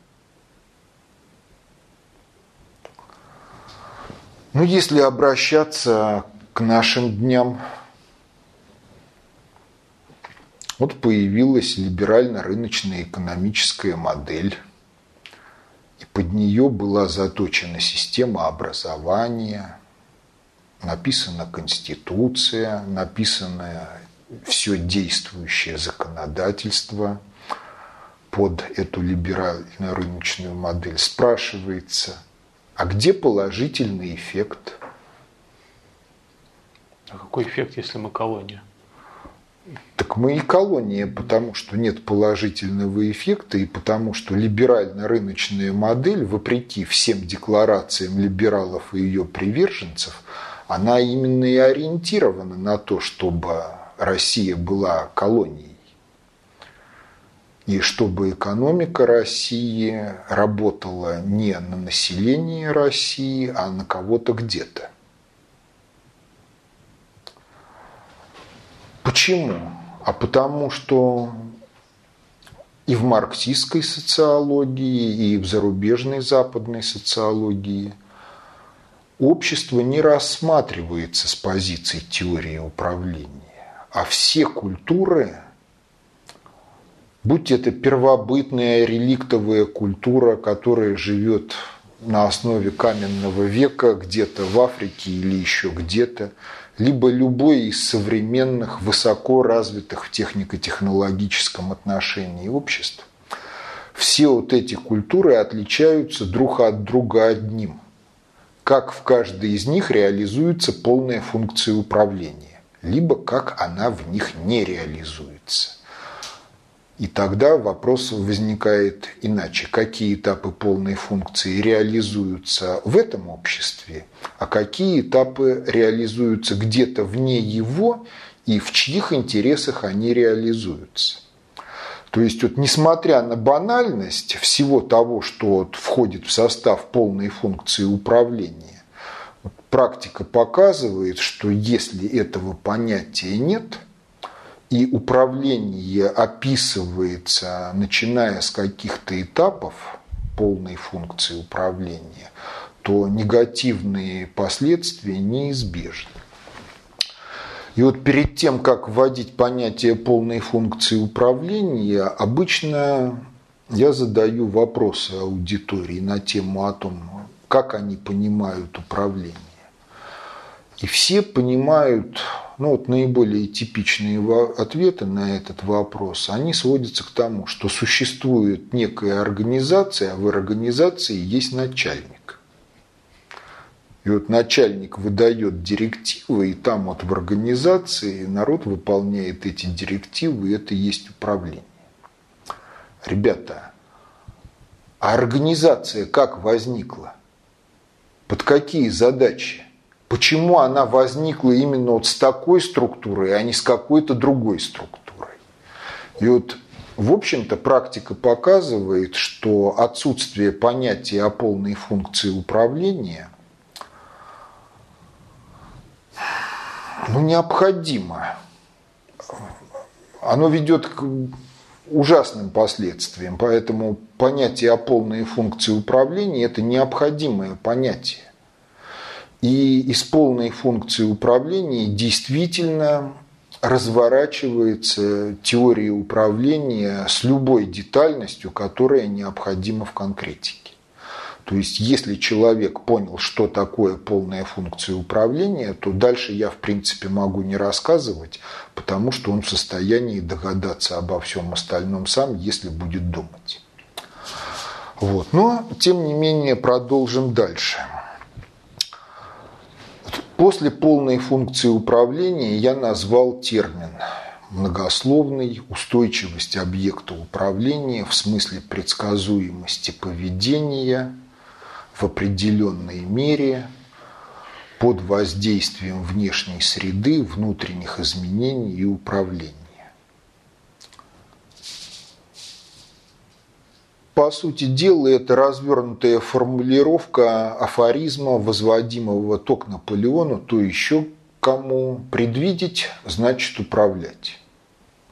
Ну, если обращаться к нашим дням, вот появилась либерально-рыночная экономическая модель, и под нее была заточена система образования – написана Конституция, написано все действующее законодательство под эту либеральную рыночную модель. Спрашивается, а где положительный эффект? А какой эффект, если мы колония? Так мы и колония, потому что нет положительного эффекта и потому что либерально-рыночная модель, вопреки всем декларациям либералов и ее приверженцев, она именно и ориентирована на то, чтобы Россия была колонией. И чтобы экономика России работала не на население России, а на кого-то где-то. Почему? А потому что и в марксистской социологии, и в зарубежной западной социологии – общество не рассматривается с позиции теории управления, а все культуры, будь это первобытная реликтовая культура, которая живет на основе каменного века где-то в Африке или еще где-то, либо любой из современных, высоко развитых в технико-технологическом отношении обществ, все вот эти культуры отличаются друг от друга одним – как в каждой из них реализуется полная функция управления, либо как она в них не реализуется. И тогда вопрос возникает иначе. Какие этапы полной функции реализуются в этом обществе, а какие этапы реализуются где-то вне его и в чьих интересах они реализуются. То есть, вот, несмотря на банальность всего того, что вот, входит в состав полной функции управления, вот, практика показывает, что если этого понятия нет, и управление описывается, начиная с каких-то этапов полной функции управления, то негативные последствия неизбежны. И вот перед тем, как вводить понятие полной функции управления, обычно я задаю вопросы аудитории на тему о том, как они понимают управление. И все понимают, ну вот наиболее типичные ответы на этот вопрос, они сводятся к тому, что существует некая организация, а в организации есть начальник. И вот начальник выдает директивы, и там вот в организации народ выполняет эти директивы, и это есть управление. Ребята, а организация как возникла? Под какие задачи? Почему она возникла именно вот с такой структурой, а не с какой-то другой структурой? И вот, в общем-то, практика показывает, что отсутствие понятия о полной функции управления ну, необходимо. Оно ведет к ужасным последствиям, поэтому понятие о полной функции управления – это необходимое понятие. И из полной функции управления действительно разворачивается теория управления с любой детальностью, которая необходима в конкретике. То есть, если человек понял, что такое полная функция управления, то дальше я, в принципе, могу не рассказывать, потому что он в состоянии догадаться обо всем остальном сам, если будет думать. Вот. Но, тем не менее, продолжим дальше. После полной функции управления я назвал термин многословный устойчивость объекта управления в смысле предсказуемости поведения в определенной мере под воздействием внешней среды, внутренних изменений и управления. По сути дела, это развернутая формулировка афоризма, возводимого то к Наполеону, то еще кому предвидеть, значит управлять.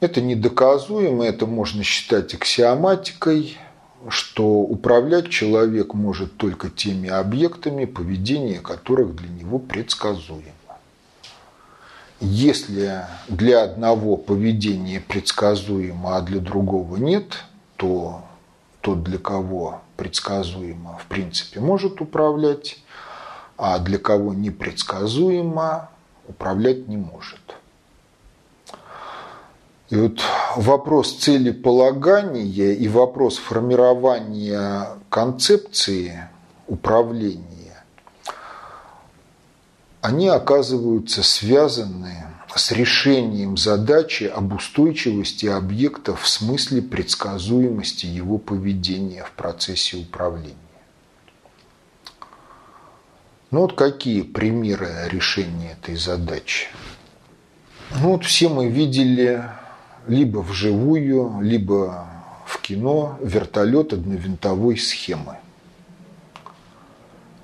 Это недоказуемо, это можно считать аксиоматикой, что управлять человек может только теми объектами, поведение которых для него предсказуемо. Если для одного поведение предсказуемо, а для другого нет, то тот, для кого предсказуемо, в принципе, может управлять, а для кого непредсказуемо, управлять не может. И вот вопрос целеполагания и вопрос формирования концепции управления, они оказываются связаны с решением задачи об устойчивости объекта в смысле предсказуемости его поведения в процессе управления. Ну вот какие примеры решения этой задачи? Ну вот все мы видели либо вживую, либо в кино вертолет одновинтовой схемы.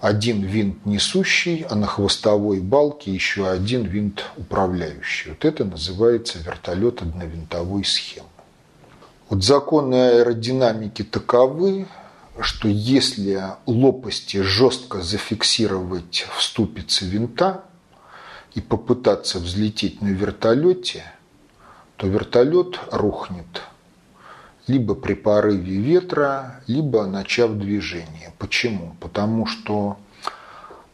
Один винт несущий, а на хвостовой балке еще один винт управляющий. Вот это называется вертолет одновинтовой схемы. Вот законы аэродинамики таковы, что если лопасти жестко зафиксировать в ступице винта и попытаться взлететь на вертолете – то вертолет рухнет либо при порыве ветра, либо начав движение. Почему? Потому что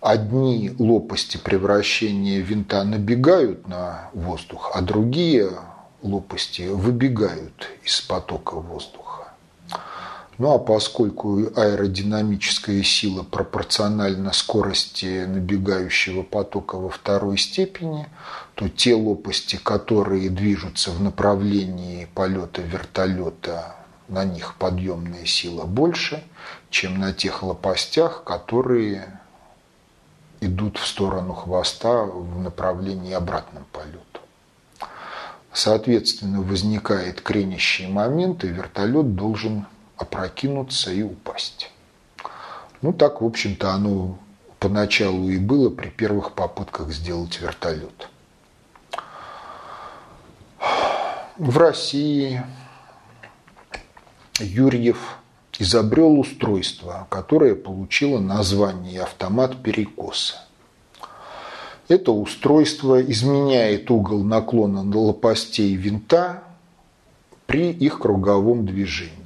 одни лопасти превращения винта набегают на воздух, а другие лопасти выбегают из потока воздуха. Ну а поскольку аэродинамическая сила пропорциональна скорости набегающего потока во второй степени, то те лопасти, которые движутся в направлении полета вертолета, на них подъемная сила больше, чем на тех лопастях, которые идут в сторону хвоста в направлении обратном полету. Соответственно, возникает кренящий момент, и вертолет должен опрокинуться и упасть. Ну, так, в общем-то, оно поначалу и было при первых попытках сделать вертолет. В России Юрьев изобрел устройство, которое получило название автомат перекоса. Это устройство изменяет угол наклона лопастей винта при их круговом движении.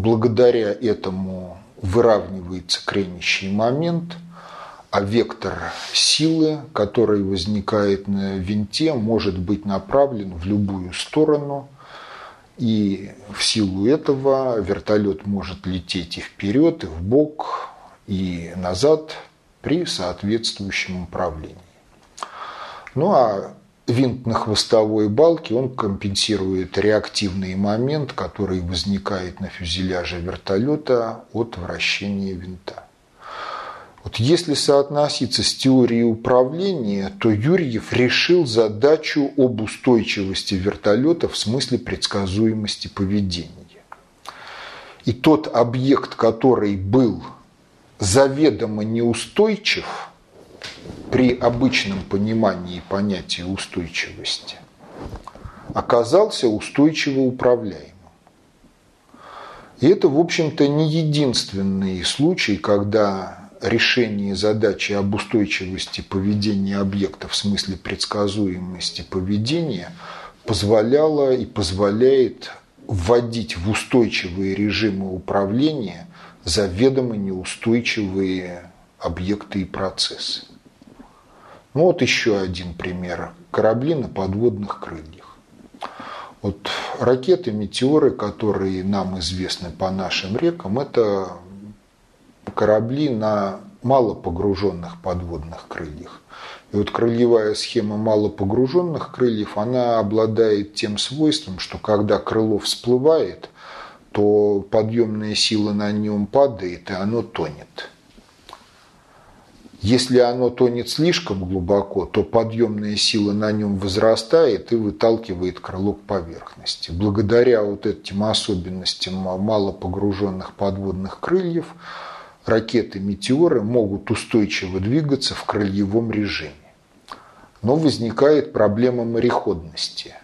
Благодаря этому выравнивается кренящий момент, а вектор силы, который возникает на винте, может быть направлен в любую сторону. И в силу этого вертолет может лететь и вперед, и в бок, и назад при соответствующем управлении. Ну а винт на хвостовой балке, он компенсирует реактивный момент, который возникает на фюзеляже вертолета от вращения винта. Вот если соотноситься с теорией управления, то Юрьев решил задачу об устойчивости вертолета в смысле предсказуемости поведения. И тот объект, который был заведомо неустойчив при обычном понимании понятия устойчивости, оказался устойчиво управляемым. И это, в общем-то, не единственный случай, когда решение задачи об устойчивости поведения объекта в смысле предсказуемости поведения позволяло и позволяет вводить в устойчивые режимы управления заведомо неустойчивые объекты и процессы. Ну вот еще один пример. Корабли на подводных крыльях. Вот ракеты, метеоры, которые нам известны по нашим рекам, это корабли на малопогруженных подводных крыльях. И вот крыльевая схема малопогруженных крыльев, она обладает тем свойством, что когда крыло всплывает, то подъемная сила на нем падает, и оно тонет. Если оно тонет слишком глубоко, то подъемная сила на нем возрастает и выталкивает крыло к поверхности. Благодаря вот этим особенностям малопогруженных подводных крыльев – ракеты-метеоры могут устойчиво двигаться в крыльевом режиме. Но возникает проблема мореходности.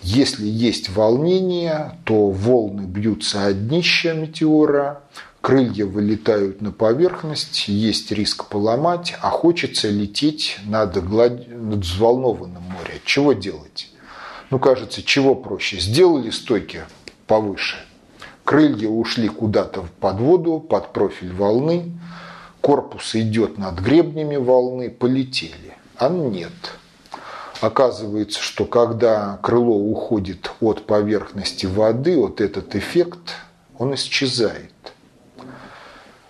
Если есть волнение, то волны бьются от днища метеора, крылья вылетают на поверхность, есть риск поломать, а хочется лететь над, глад... над взволнованным морем. Чего делать? Ну, кажется, чего проще? Сделали стойки повыше – Крылья ушли куда-то под воду, под профиль волны. Корпус идет над гребнями волны, полетели. А нет. Оказывается, что когда крыло уходит от поверхности воды, вот этот эффект, он исчезает.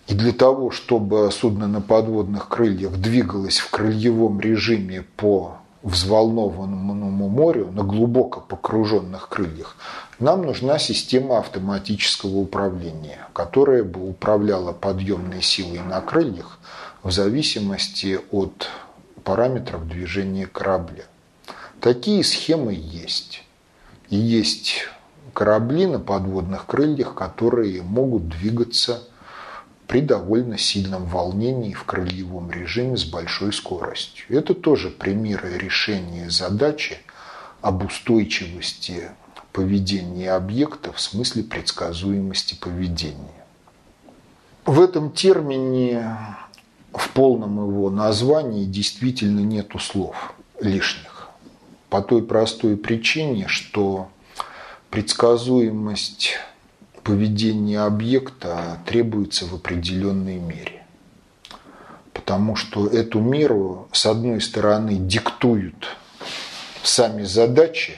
И для того, чтобы судно на подводных крыльях двигалось в крыльевом режиме по взволнованному морю на глубоко погруженных крыльях, нам нужна система автоматического управления, которая бы управляла подъемной силой на крыльях в зависимости от параметров движения корабля. Такие схемы есть. И есть корабли на подводных крыльях, которые могут двигаться при довольно сильном волнении в крыльевом режиме с большой скоростью. Это тоже примеры решения задачи об устойчивости поведения объекта в смысле предсказуемости поведения. В этом термине, в полном его названии, действительно нету слов лишних. По той простой причине, что предсказуемость поведение объекта требуется в определенной мере. Потому что эту меру, с одной стороны, диктуют сами задачи,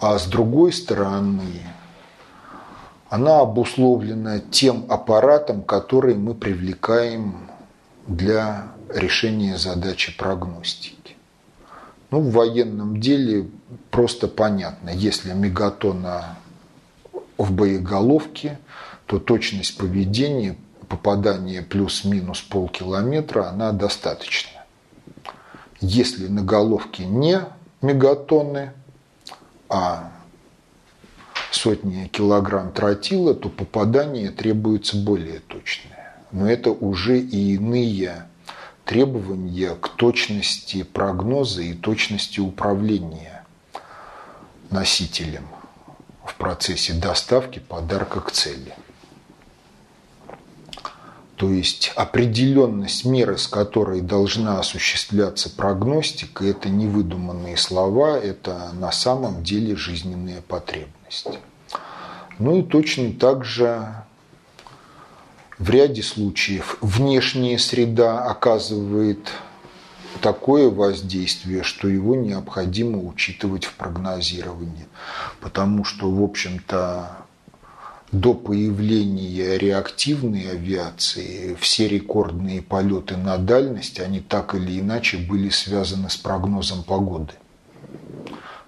а с другой стороны, она обусловлена тем аппаратом, который мы привлекаем для решения задачи прогностики. Ну, в военном деле просто понятно, если мегатона в боеголовке, то точность поведения, попадание плюс-минус полкилометра, она достаточна. Если на головке не мегатонны, а сотни килограмм тротила, то попадание требуется более точное. Но это уже и иные требования к точности прогноза и точности управления носителем – в процессе доставки подарка к цели. То есть определенность меры, с которой должна осуществляться прогностика, это не выдуманные слова, это на самом деле жизненная потребность. Ну и точно так же в ряде случаев внешняя среда оказывает такое воздействие, что его необходимо учитывать в прогнозировании. Потому что, в общем-то, до появления реактивной авиации все рекордные полеты на дальность, они так или иначе были связаны с прогнозом погоды.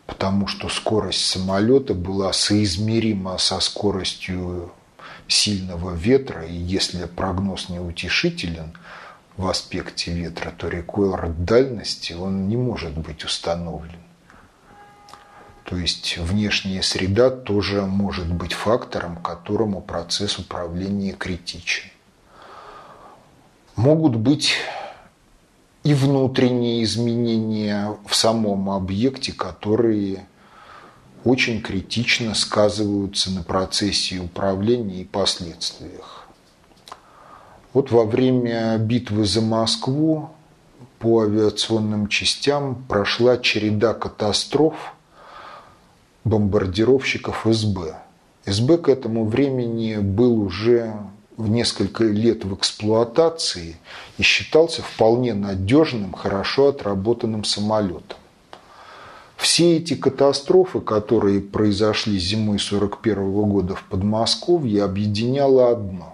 Потому что скорость самолета была соизмерима со скоростью сильного ветра, и если прогноз неутешителен в аспекте ветра, то рекорд дальности он не может быть установлен. То есть внешняя среда тоже может быть фактором, которому процесс управления критичен. Могут быть и внутренние изменения в самом объекте, которые очень критично сказываются на процессе управления и последствиях. Вот во время битвы за Москву по авиационным частям прошла череда катастроф, бомбардировщиков СБ. СБ к этому времени был уже в несколько лет в эксплуатации и считался вполне надежным, хорошо отработанным самолетом. Все эти катастрофы, которые произошли зимой 1941 года в Подмосковье, объединяло одно.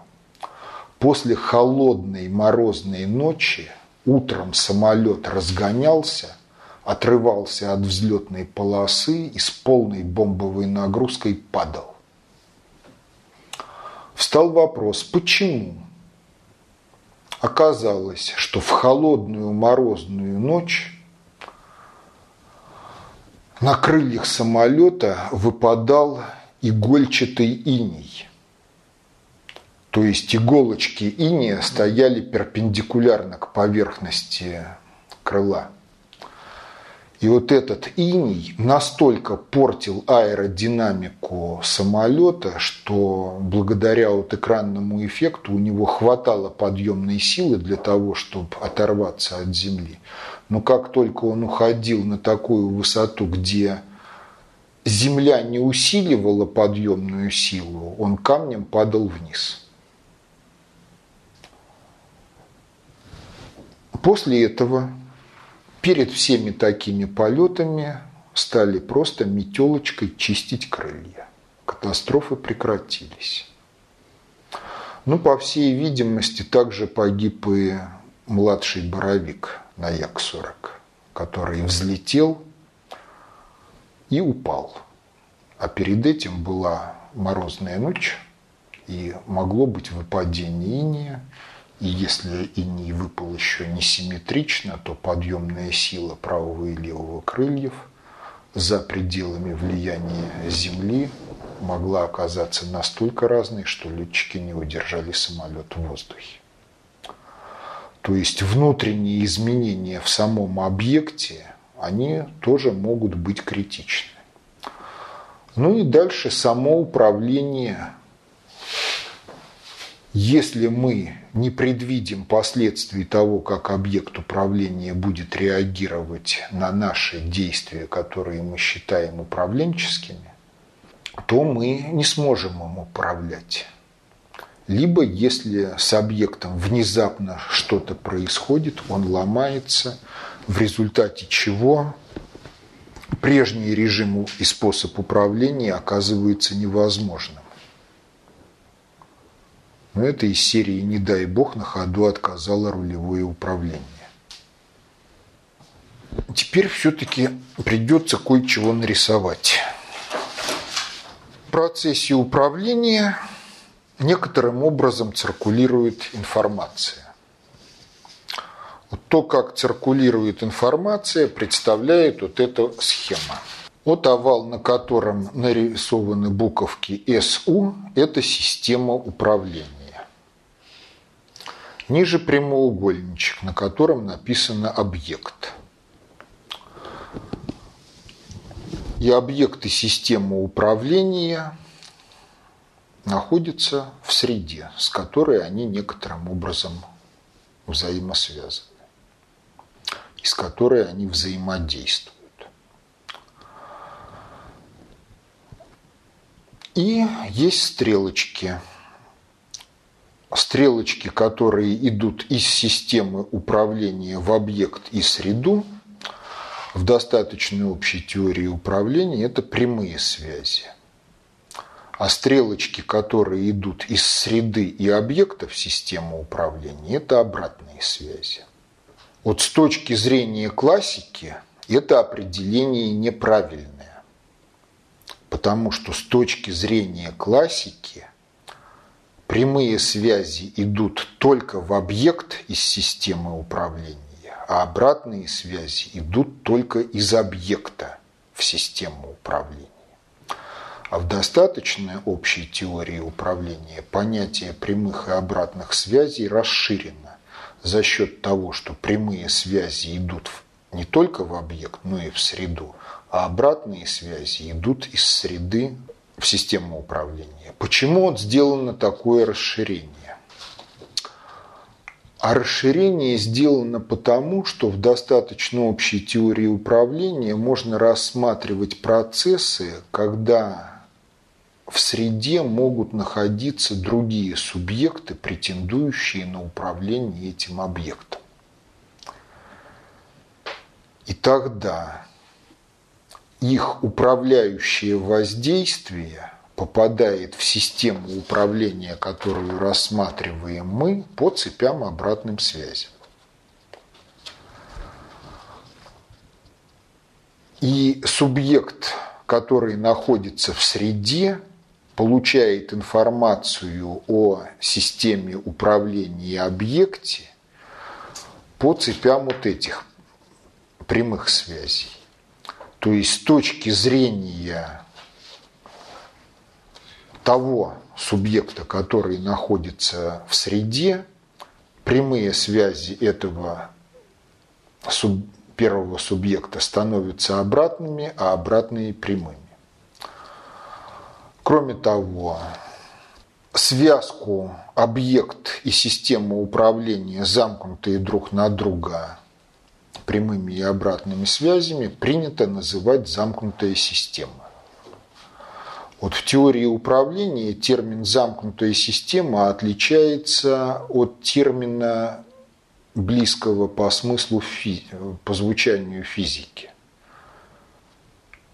После холодной морозной ночи утром самолет разгонялся, отрывался от взлетной полосы и с полной бомбовой нагрузкой падал. Встал вопрос, почему? Оказалось, что в холодную морозную ночь на крыльях самолета выпадал игольчатый иней. То есть иголочки иния стояли перпендикулярно к поверхности крыла. И вот этот иней настолько портил аэродинамику самолета, что благодаря вот экранному эффекту у него хватало подъемной силы для того, чтобы оторваться от земли. Но как только он уходил на такую высоту, где земля не усиливала подъемную силу, он камнем падал вниз. После этого перед всеми такими полетами стали просто метелочкой чистить крылья. Катастрофы прекратились. Ну, по всей видимости, также погиб и младший боровик на Як-40, который взлетел и упал. А перед этим была морозная ночь, и могло быть выпадение иния, и если иней выпал еще не симметрично, то подъемная сила правого и левого крыльев за пределами влияния Земли могла оказаться настолько разной, что летчики не удержали самолет в воздухе. То есть внутренние изменения в самом объекте, они тоже могут быть критичны. Ну и дальше само управление если мы не предвидим последствий того, как объект управления будет реагировать на наши действия, которые мы считаем управленческими, то мы не сможем им управлять. Либо, если с объектом внезапно что-то происходит, он ломается, в результате чего прежний режим и способ управления оказывается невозможным. Но это из серии «Не дай бог на ходу отказало рулевое управление». Теперь все-таки придется кое-чего нарисовать. В процессе управления некоторым образом циркулирует информация. Вот то, как циркулирует информация, представляет вот эта схема. Вот овал, на котором нарисованы буковки СУ, это система управления. Ниже прямоугольничек, на котором написано «объект». И объекты системы управления находятся в среде, с которой они некоторым образом взаимосвязаны, и с которой они взаимодействуют. И есть стрелочки – стрелочки, которые идут из системы управления в объект и среду, в достаточной общей теории управления это прямые связи. А стрелочки, которые идут из среды и объектов системы управления, это обратные связи. Вот с точки зрения классики это определение неправильное. Потому что с точки зрения классики прямые связи идут только в объект из системы управления, а обратные связи идут только из объекта в систему управления. А в достаточной общей теории управления понятие прямых и обратных связей расширено за счет того, что прямые связи идут не только в объект, но и в среду, а обратные связи идут из среды в систему управления. Почему сделано такое расширение? А расширение сделано потому, что в достаточно общей теории управления можно рассматривать процессы, когда в среде могут находиться другие субъекты, претендующие на управление этим объектом. И тогда их управляющее воздействие попадает в систему управления, которую рассматриваем мы, по цепям обратным связям. И субъект, который находится в среде, получает информацию о системе управления объекте по цепям вот этих прямых связей. То есть с точки зрения того субъекта, который находится в среде, прямые связи этого суб, первого субъекта становятся обратными, а обратные прямыми. Кроме того, связку объект и система управления, замкнутые друг на друга прямыми и обратными связями, принято называть замкнутая система. Вот в теории управления термин «замкнутая система» отличается от термина близкого по смыслу, по звучанию физики.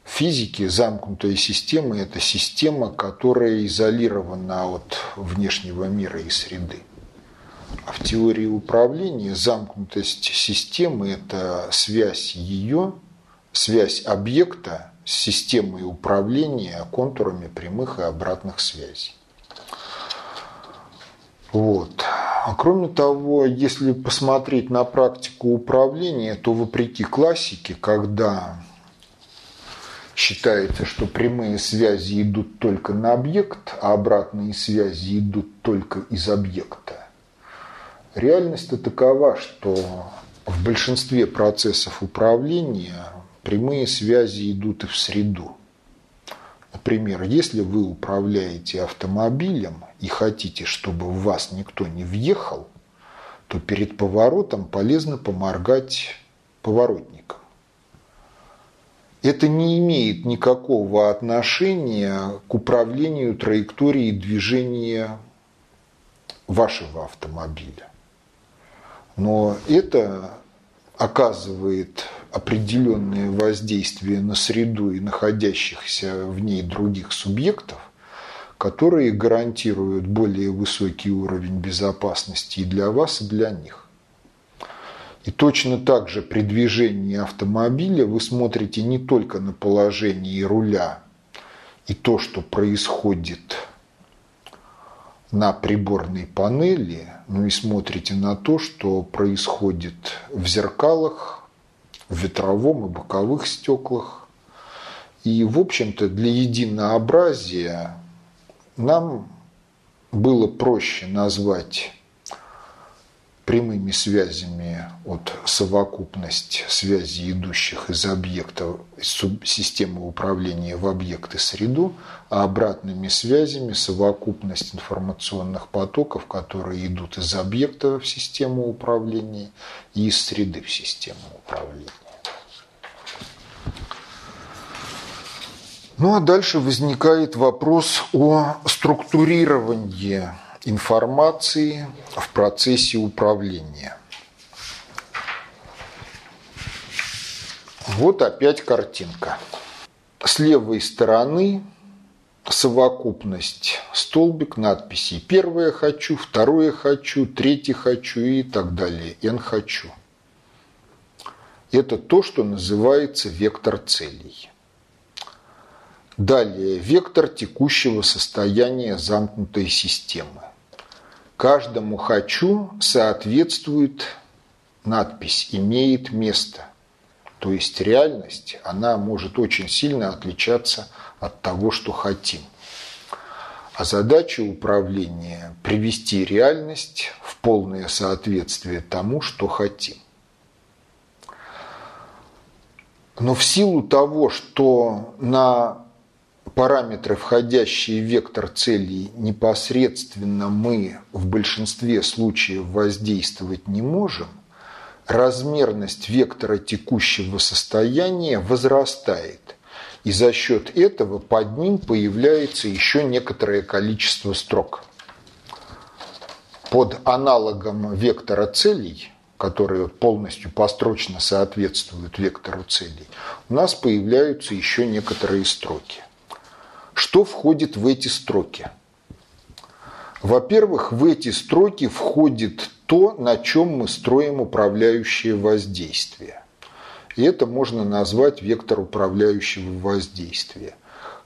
В физике замкнутая система – это система, которая изолирована от внешнего мира и среды. А в теории управления замкнутость системы – это связь ее, связь объекта с системой управления контурами прямых и обратных связей. Вот. А кроме того, если посмотреть на практику управления, то вопреки классике, когда считается, что прямые связи идут только на объект, а обратные связи идут только из объекта, реальность такова, что в большинстве процессов управления прямые связи идут и в среду. Например, если вы управляете автомобилем и хотите, чтобы в вас никто не въехал, то перед поворотом полезно поморгать поворотником. Это не имеет никакого отношения к управлению траекторией движения вашего автомобиля. Но это оказывает определенное воздействие на среду и находящихся в ней других субъектов, которые гарантируют более высокий уровень безопасности и для вас, и для них. И точно так же при движении автомобиля вы смотрите не только на положение руля и то, что происходит на приборной панели, но и смотрите на то, что происходит в зеркалах, в ветровом и боковых стеклах. И, в общем-то, для единообразия нам было проще назвать прямыми связями от совокупность связей, идущих из объекта из системы управления в объект и среду, а обратными связями совокупность информационных потоков, которые идут из объекта в систему управления и из среды в систему управления. Ну а дальше возникает вопрос о структурировании информации в процессе управления. Вот опять картинка. С левой стороны совокупность столбик надписей. Первое хочу, второе хочу, третье хочу и так далее. N хочу. Это то, что называется вектор целей. Далее, вектор текущего состояния замкнутой системы. Каждому «хочу» соответствует надпись «имеет место». То есть реальность, она может очень сильно отличаться от того, что хотим. А задача управления – привести реальность в полное соответствие тому, что хотим. Но в силу того, что на параметры, входящие в вектор целей, непосредственно мы в большинстве случаев воздействовать не можем, размерность вектора текущего состояния возрастает. И за счет этого под ним появляется еще некоторое количество строк. Под аналогом вектора целей, которые полностью построчно соответствуют вектору целей, у нас появляются еще некоторые строки. Что входит в эти строки? Во-первых, в эти строки входит то, на чем мы строим управляющее воздействие. И это можно назвать вектор управляющего воздействия.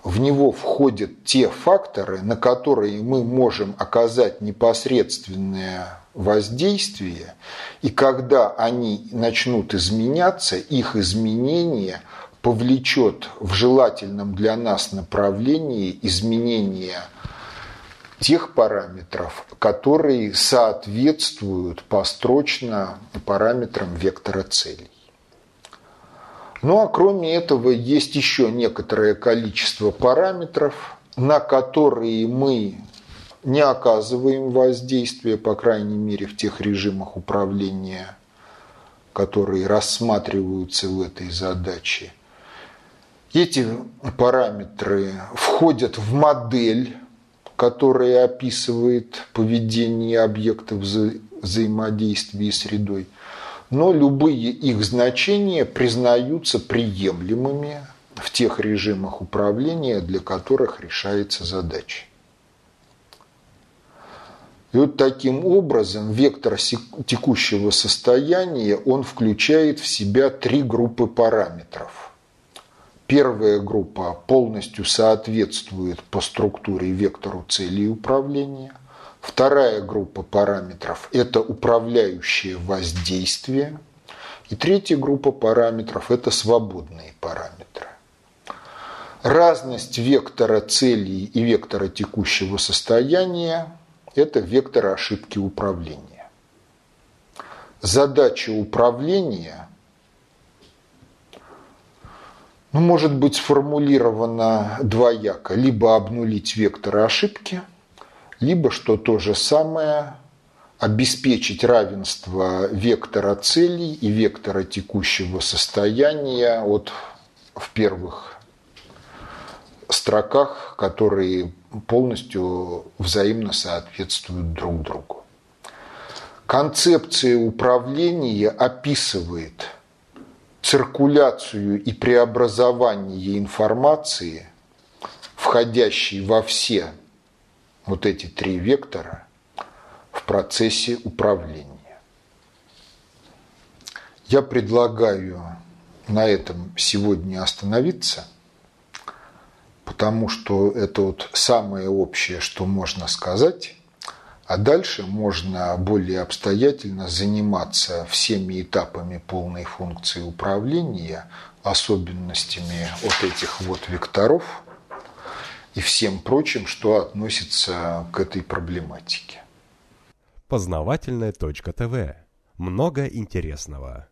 В него входят те факторы, на которые мы можем оказать непосредственное воздействие, и когда они начнут изменяться, их изменение – повлечет в желательном для нас направлении изменения тех параметров, которые соответствуют построчно параметрам вектора целей. Ну а кроме этого есть еще некоторое количество параметров, на которые мы не оказываем воздействия, по крайней мере, в тех режимах управления, которые рассматриваются в этой задаче – эти параметры входят в модель, которая описывает поведение объектов вза взаимодействия с средой, но любые их значения признаются приемлемыми в тех режимах управления, для которых решается задача. И вот таким образом вектор текущего состояния, он включает в себя три группы параметров. Первая группа полностью соответствует по структуре вектору цели управления. Вторая группа параметров – это управляющее воздействие. И третья группа параметров – это свободные параметры. Разность вектора целей и вектора текущего состояния – это вектор ошибки управления. Задача управления ну, может быть сформулировано двояко. Либо обнулить векторы ошибки, либо, что то же самое, обеспечить равенство вектора целей и вектора текущего состояния от в первых строках, которые полностью взаимно соответствуют друг другу. Концепция управления описывает – циркуляцию и преобразование информации, входящей во все вот эти три вектора в процессе управления. Я предлагаю на этом сегодня остановиться, потому что это вот самое общее, что можно сказать. А дальше можно более обстоятельно заниматься всеми этапами полной функции управления, особенностями вот этих вот векторов и всем прочим, что относится к этой проблематике. Познавательная точка ТВ. Много интересного.